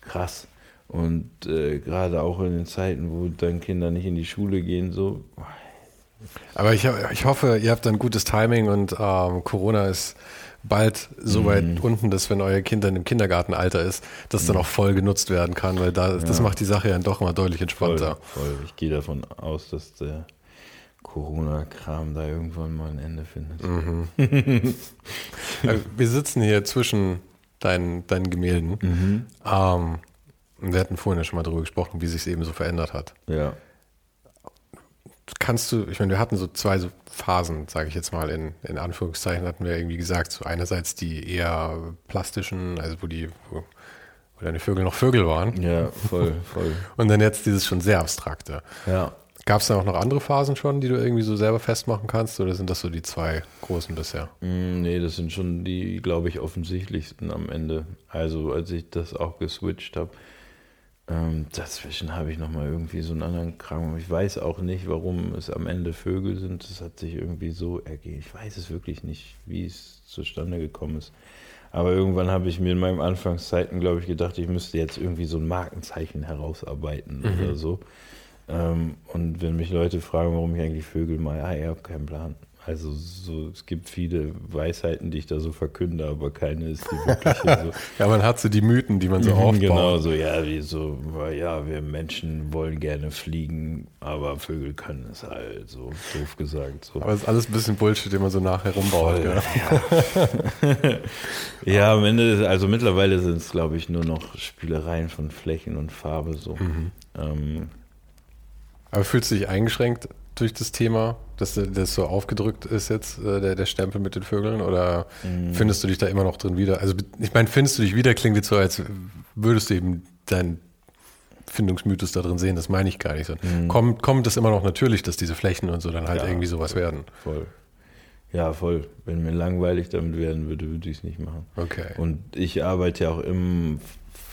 krass. Und äh, gerade auch in den Zeiten, wo dann Kinder nicht in die Schule gehen, so,
Aber ich, ich hoffe, ihr habt ein gutes Timing und ähm, Corona ist bald so weit
Mhm.
unten, dass wenn euer Kind dann im Kindergartenalter ist, das dann auch voll genutzt werden kann, weil da, das
Ja.
macht die Sache ja doch mal deutlich
voll,
entspannter.
voll. Ich gehe davon aus, dass der Corona-Kram da irgendwann mal ein Ende findet.
Mhm. Wir sitzen hier zwischen deinen, deinen Gemälden.
Mhm.
Ähm, und wir hatten vorhin ja schon mal darüber gesprochen, wie sich es eben so verändert hat.
Ja.
Kannst du, ich meine, wir hatten so zwei so Phasen, sage ich jetzt mal, in, in Anführungszeichen hatten wir irgendwie gesagt, so einerseits die eher plastischen, also wo die, wo, wo deine Vögel noch Vögel waren,
Ja, voll, voll.
und dann jetzt dieses schon sehr abstrakte.
Ja.
Gab es da auch noch andere Phasen schon, die du irgendwie so selber festmachen kannst, oder sind das so die zwei großen bisher?
Mm, Nee, das sind schon die, glaube ich, offensichtlichsten am Ende. Also als ich das auch geswitcht habe, ähm, dazwischen habe ich nochmal irgendwie so einen anderen Kram. Ich weiß auch nicht, warum es am Ende Vögel sind. Das hat sich irgendwie so ergeben. Ich weiß es wirklich nicht, wie es zustande gekommen ist. Aber irgendwann habe ich mir in meinen Anfangszeiten, glaube ich, gedacht, ich müsste jetzt irgendwie so ein Markenzeichen herausarbeiten oder so. Ähm, und wenn mich Leute fragen, warum ich eigentlich Vögel mal, ah, ich habe keinen Plan. Also so, es gibt viele Weisheiten, die ich da so verkünde, aber keine ist die wirkliche. So.
Ja, man hat so die Mythen, die man so
Mhm,
aufbaut.
Genau, so, ja, wie so, ja, wir Menschen wollen gerne fliegen, aber Vögel können es halt, so doof gesagt. So.
Aber es ist alles ein bisschen Bullshit, den man so nachher rumbaut.
Voll,
Ja.
Ja, am Ende, ist- also mittlerweile sind es, glaube ich, nur noch Spielereien von Flächen und Farbe so.
Mhm.
Ähm,
Aber fühlst du dich eingeschränkt durch das Thema, dass das so aufgedrückt ist jetzt, äh, der, der Stempel mit den Vögeln? Oder mhm. findest du dich da immer noch drin wieder? Also ich meine, findest du dich wieder, klingt jetzt so, als würdest du eben dein Findungsmythos da drin sehen, das meine ich gar nicht so. Mhm. Kommt, kommt es immer noch natürlich, dass diese Flächen und so dann halt ja, irgendwie sowas
voll,
werden?
Voll. Ja, voll. Wenn mir langweilig damit werden würde, würde ich es nicht machen.
Okay.
Und ich arbeite ja auch im,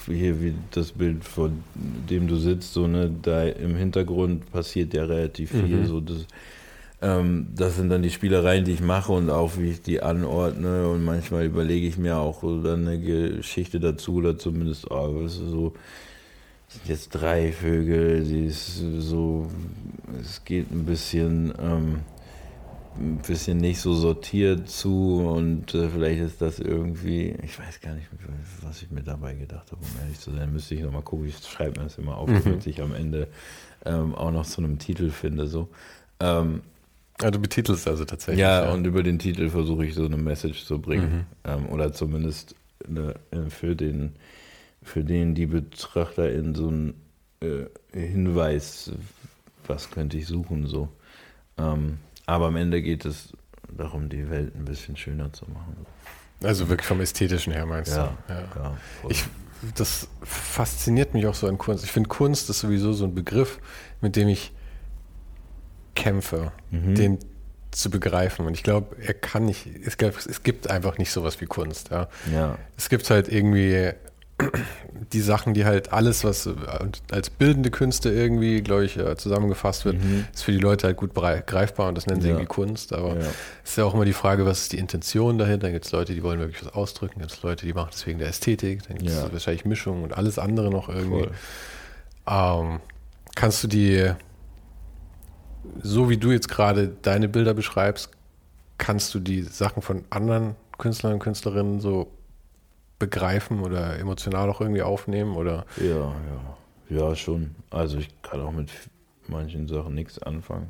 hier wie das Bild, vor dem du sitzt, so, ne, da im Hintergrund passiert ja relativ viel. Mhm. So, das, ähm, das sind dann die Spielereien, die ich mache und auch wie ich die anordne. Und manchmal überlege ich mir auch dann eine Geschichte dazu oder zumindest, oh, was ist so sind jetzt drei Vögel, die ist so, es geht ein bisschen, ähm, ein bisschen nicht so sortiert zu und äh, vielleicht ist das irgendwie, ich weiß gar nicht, was ich mir dabei gedacht habe, um ehrlich zu sein, müsste ich nochmal gucken, ich schreibe mir das immer auf, mhm. damit ich am Ende ähm, auch noch zu einem Titel finde, so. Ähm,
ja, du betitelst also tatsächlich.
Ja, ja, und über den Titel versuche ich so eine Message zu bringen. Mhm. Ähm, oder zumindest eine, äh, für den für den die Betrachter in so einen äh, Hinweis, was könnte ich suchen, so. Ähm, aber am Ende geht es darum, die Welt ein bisschen schöner zu machen.
Also wirklich vom Ästhetischen her meinst
ja,
du?
Ja, ja
ich, das fasziniert mich auch so an Kunst. Ich finde, Kunst ist sowieso so ein Begriff, mit dem ich kämpfe, mhm. den zu begreifen. Und ich glaube, er kann nicht, es gibt, es gibt einfach nicht sowas wie Kunst. Ja.
ja.
Es gibt halt irgendwie die Sachen, die halt alles, was als bildende Künste irgendwie, glaube ich, äh, zusammengefasst wird, mhm. ist für die Leute halt gut greifbar und das nennen sie ja. irgendwie Kunst. Aber es ja. ist ja auch immer die Frage, was ist die Intention dahinter? Dann gibt es Leute, die wollen wirklich was ausdrücken, gibt es Leute, die machen das wegen der Ästhetik, dann gibt es ja. wahrscheinlich Mischungen und alles andere noch irgendwie. Ähm, kannst du die, so wie du jetzt gerade deine Bilder beschreibst, kannst du die Sachen von anderen Künstlern und Künstlerinnen so begreifen oder emotional auch irgendwie aufnehmen? Oder?
Ja, ja. Ja, schon. Also ich kann auch mit manchen Sachen nichts anfangen.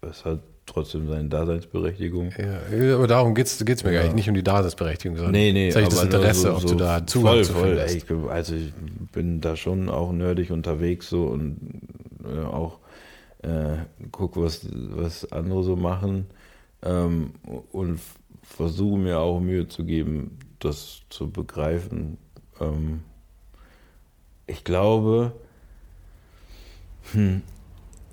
Es hat trotzdem seine Daseinsberechtigung.
Ja, aber darum geht es mir ja. gar nicht, nicht um die Daseinsberechtigung, sondern
nee, nee,
aber das Interesse, so, ob du da Zugang voll,
zu voll. Ey, ich, also ich bin da schon auch nerdig unterwegs so und äh, auch äh, guck, was, was andere so machen ähm, und versuche mir auch Mühe zu geben, das zu begreifen. Ähm, ich glaube, hm,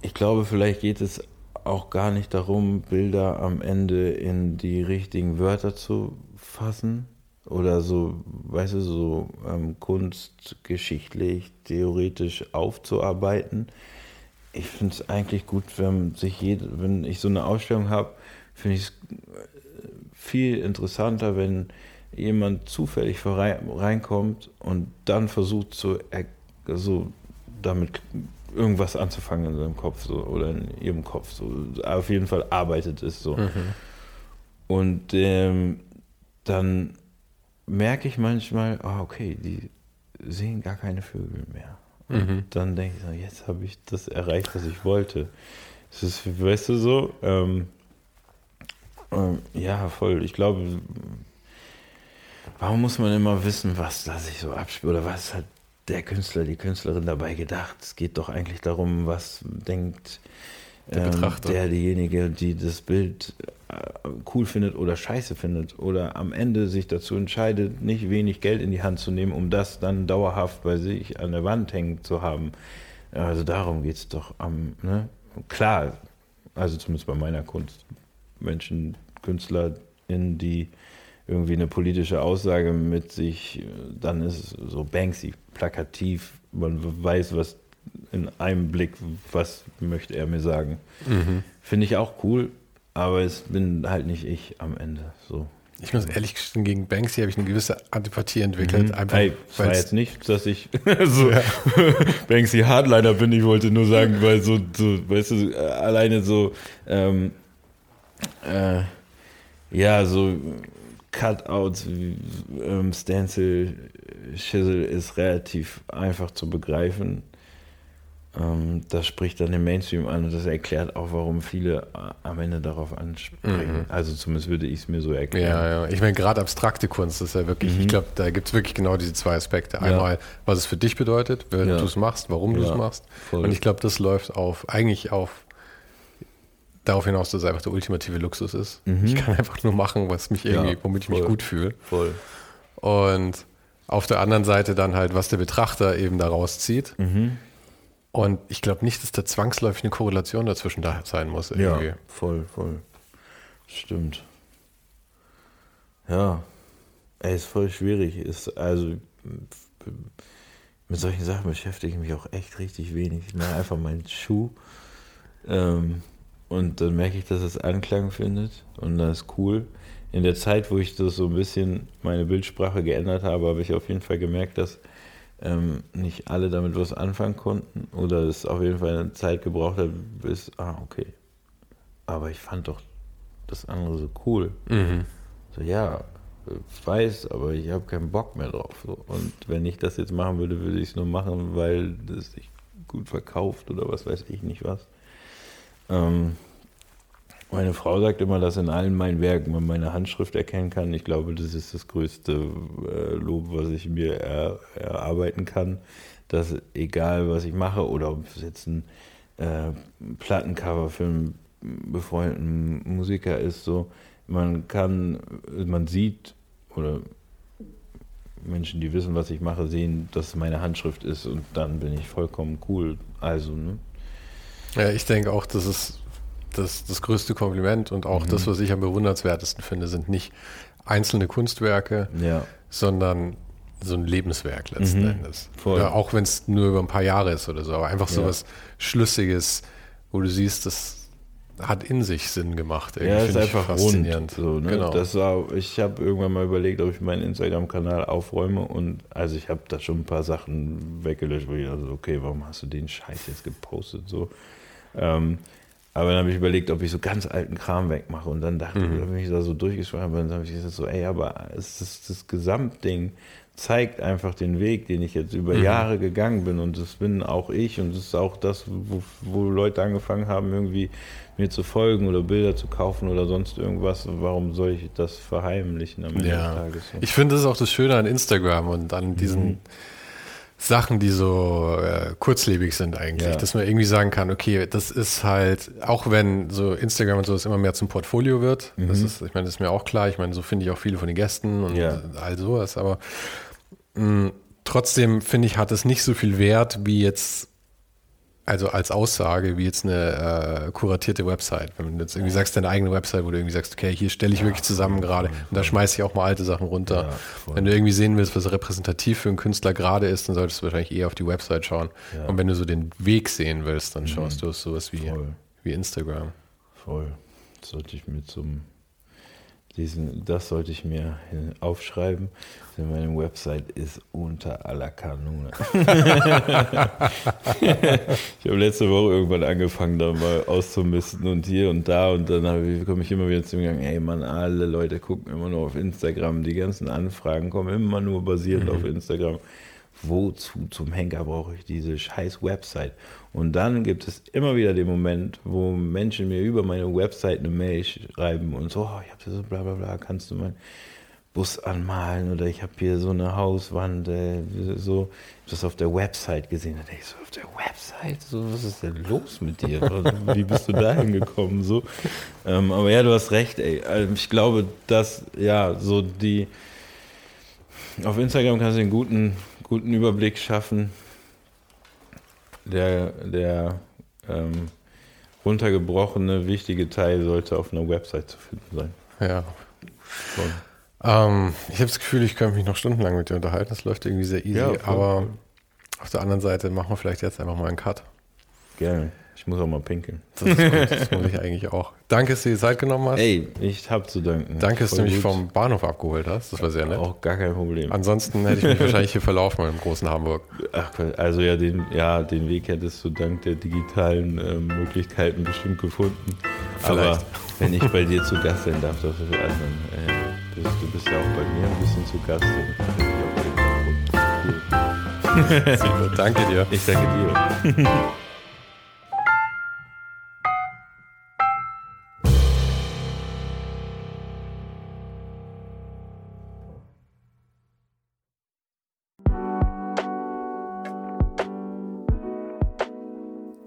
ich glaube, vielleicht geht es auch gar nicht darum, Bilder am Ende in die richtigen Wörter zu fassen oder so, weißt du, so ähm, kunstgeschichtlich, theoretisch aufzuarbeiten. Ich finde es eigentlich gut, wenn sich jede, wenn ich so eine Ausstellung habe, finde ich es viel interessanter, wenn jemand zufällig reinkommt und dann versucht, so, so damit irgendwas anzufangen in seinem Kopf so, oder in ihrem Kopf. So. Auf jeden Fall arbeitet es so. Mhm. Und ähm, dann merke ich manchmal, oh, okay, die sehen gar keine Vögel mehr. Und mhm. dann denke ich so, jetzt habe ich das erreicht, was ich wollte. Das ist, weißt du so, ähm, ähm, ja, voll. Ich glaube, warum muss man immer wissen, was da sich so abspielt oder was hat der Künstler, die Künstlerin dabei gedacht? Es geht doch eigentlich darum, was denkt der, ähm, der diejenige, die das Bild äh, cool findet oder scheiße findet oder am Ende sich dazu entscheidet, nicht wenig Geld in die Hand zu nehmen, um das dann dauerhaft bei sich an der Wand hängen zu haben. Also darum geht es doch am, ne? Klar, also zumindest bei meiner Kunst. Menschen, KünstlerInnen, die irgendwie eine politische Aussage mit sich, dann ist es so Banksy, plakativ, man weiß, was in einem Blick, was möchte er mir sagen. Mhm. Finde ich auch cool, aber es bin halt nicht ich am Ende. So.
Ich muss ehrlich gestehen, gegen Banksy habe ich eine gewisse Antipathie entwickelt.
Mhm. Einfach, hey, es war jetzt nicht, dass ich so ja. Banksy Hardliner bin. Ich wollte nur sagen, weil so, so weißt du, alleine so, ähm, äh, ja, so Cutouts, ähm, Stencil, Schissel ist relativ einfach zu begreifen. Ähm, das spricht dann den Mainstream an und das erklärt auch, warum viele äh, am Ende darauf ansprechen. Mhm. Also zumindest würde ich es mir so erklären.
Ja, ja. Ich meine, gerade abstrakte Kunst ist ja wirklich, mhm. ich glaube, da gibt es wirklich genau diese zwei Aspekte. Einmal, ja. was es für dich bedeutet, wenn ja. du es machst, warum ja. du es machst. Voll. Und ich glaube, das läuft auf, eigentlich auf darauf hinaus, dass es einfach der ultimative Luxus ist.
Mhm.
Ich kann einfach nur machen, was mich irgendwie,
Ja,
womit ich mich
voll.
gut fühle.
Voll.
Und auf der anderen Seite dann halt, was der Betrachter eben daraus zieht.
Mhm.
Und ich glaube nicht, dass da zwangsläufig eine Korrelation dazwischen da sein muss. Irgendwie.
Ja, voll, voll. Stimmt. Ja. Ey, ist voll schwierig. Ist, also mit solchen Sachen beschäftige ich mich auch echt richtig wenig. Ich mache einfach meinen Schuh. Ähm, und dann merke ich, dass es Anklang findet. Und das ist cool. In der Zeit, wo ich das so ein bisschen meine Bildsprache geändert habe, habe ich auf jeden Fall gemerkt, dass ähm, nicht alle damit was anfangen konnten. Oder es auf jeden Fall eine Zeit gebraucht hat, bis, ah, okay. Aber ich fand doch das andere so cool.
Mhm.
So, ja, ich weiß, aber ich habe keinen Bock mehr drauf. So. Und wenn ich das jetzt machen würde, würde ich es nur machen, weil das sich gut verkauft oder was weiß ich nicht was. Ähm, meine Frau sagt immer, dass in allen meinen Werken man meine Handschrift erkennen kann. Ich glaube, das ist das größte äh, Lob, was ich mir er, erarbeiten kann. Dass egal, was ich mache, oder ob es jetzt ein äh, Plattencover für einen befreundeten Musiker ist, so, man kann, man sieht, oder Menschen, die wissen, was ich mache, sehen, dass es meine Handschrift ist und dann bin ich vollkommen cool. Also, ne?
Ja, ich denke auch, das ist das, das größte Kompliment und auch
Mhm.
das, was ich am bewundernswertesten finde, sind nicht einzelne Kunstwerke,
Ja.
sondern so ein Lebenswerk letzten
Mhm.
Endes.
Voll.
Ja, auch wenn es nur über ein paar Jahre ist oder so, aber einfach so
Ja.
was Schlüssiges, wo du siehst, das hat in sich Sinn gemacht.
Ja, ist einfach rund.
faszinierend.
So, ne?
Genau.
das war, ich habe irgendwann mal überlegt, ob ich meinen Instagram-Kanal aufräume und also ich habe da schon ein paar Sachen weggelöscht, wo ich dachte, okay, warum hast du den Scheiß jetzt gepostet? So. Ähm, aber dann habe ich überlegt, ob ich so ganz alten Kram wegmache und dann dachte ich,
Mhm.
dann bin ich da so durchgeschwommen und dann habe ich gesagt so, ey, aber es ist das Gesamtding zeigt einfach den Weg, den ich jetzt über
Mhm.
Jahre gegangen bin und das bin auch ich und das ist auch das, wo, wo Leute angefangen haben, irgendwie mir zu folgen oder Bilder zu kaufen oder sonst irgendwas. Warum soll ich das verheimlichen am Ende
Ja.
des Tages?
Ich finde das ist auch das Schöne an Instagram und an diesen
Mhm.
Sachen, die so äh, kurzlebig sind eigentlich,
Ja.
dass man irgendwie sagen kann, okay, das ist halt, auch wenn so Instagram und so das immer mehr zum Portfolio wird, das ist, ich meine, das ist mir auch klar, ich meine, so finde ich auch viele von den Gästen und
Mhm. Ja.
all sowas, aber mh, trotzdem finde ich, hat es nicht so viel Wert wie jetzt also als Aussage, wie jetzt eine äh, kuratierte Website. Wenn du jetzt irgendwie sagst, deine eigene Website, wo du irgendwie sagst, okay, hier stelle ich wirklich zusammen gerade und da schmeiße ich auch mal alte Sachen runter.
Ja,
wenn du irgendwie sehen willst, was repräsentativ für einen Künstler gerade ist, dann solltest du wahrscheinlich eher auf die Website schauen.
Ja. Mhm.
Und wenn du so den Weg sehen willst, dann schaust du auf sowas wie,
Voll.
wie Instagram.
Voll. Das sollte ich mir zum diesen, das sollte ich mir aufschreiben, denn meine Website ist unter aller Kanone. ich habe letzte Woche irgendwann angefangen, da mal auszumisten und hier und da und dann komme ich immer wieder zum Gang, ey Mann, alle Leute gucken immer nur auf Instagram, die ganzen Anfragen kommen immer nur basierend auf Instagram. Wozu zum Henker brauche ich diese scheiß Website? Und dann gibt es immer wieder den Moment, wo Menschen mir über meine Website eine Mail schreiben und so, oh, ich habe so bla bla bla, kannst du meinen Bus anmalen oder ich habe hier so eine Hauswand, äh, so, ich das auf der Website gesehen. Da denke ich so, auf der Website? So, was ist denn los mit dir? Wie bist du da hingekommen? So, ähm, aber ja, du hast recht, ey. Also Ich glaube, dass, ja, so die, auf Instagram kannst du einen guten, guten Überblick schaffen. Der, der ähm, runtergebrochene, wichtige Teil sollte auf einer Website zu finden sein.
Ja.
Voll.
Ähm, ich habe das Gefühl, ich könnte mich noch stundenlang mit dir unterhalten. Das läuft irgendwie sehr easy.
Ja,
aber auf der anderen Seite machen wir vielleicht jetzt einfach mal einen Cut.
Gerne. Ich muss auch mal pinkeln.
Das ist gut. Das muss ich eigentlich auch. Danke, dass du dir Zeit genommen hast.
Ey, ich hab zu danken.
Danke, dass
Voll
du mich
gut.
vom Bahnhof abgeholt hast. Das war sehr nett.
Auch gar kein Problem.
Ansonsten hätte ich mich wahrscheinlich hier verlaufen im großen Hamburg.
Ach, also ja, den, ja, den Weg hättest du dank der digitalen ähm, Möglichkeiten bestimmt gefunden. Aber
Vielleicht.
wenn ich bei dir zu Gast sein darf, das ist also, äh, bist, du bist ja auch bei mir ein bisschen zu Gast. cool.
Danke dir.
Ich danke dir.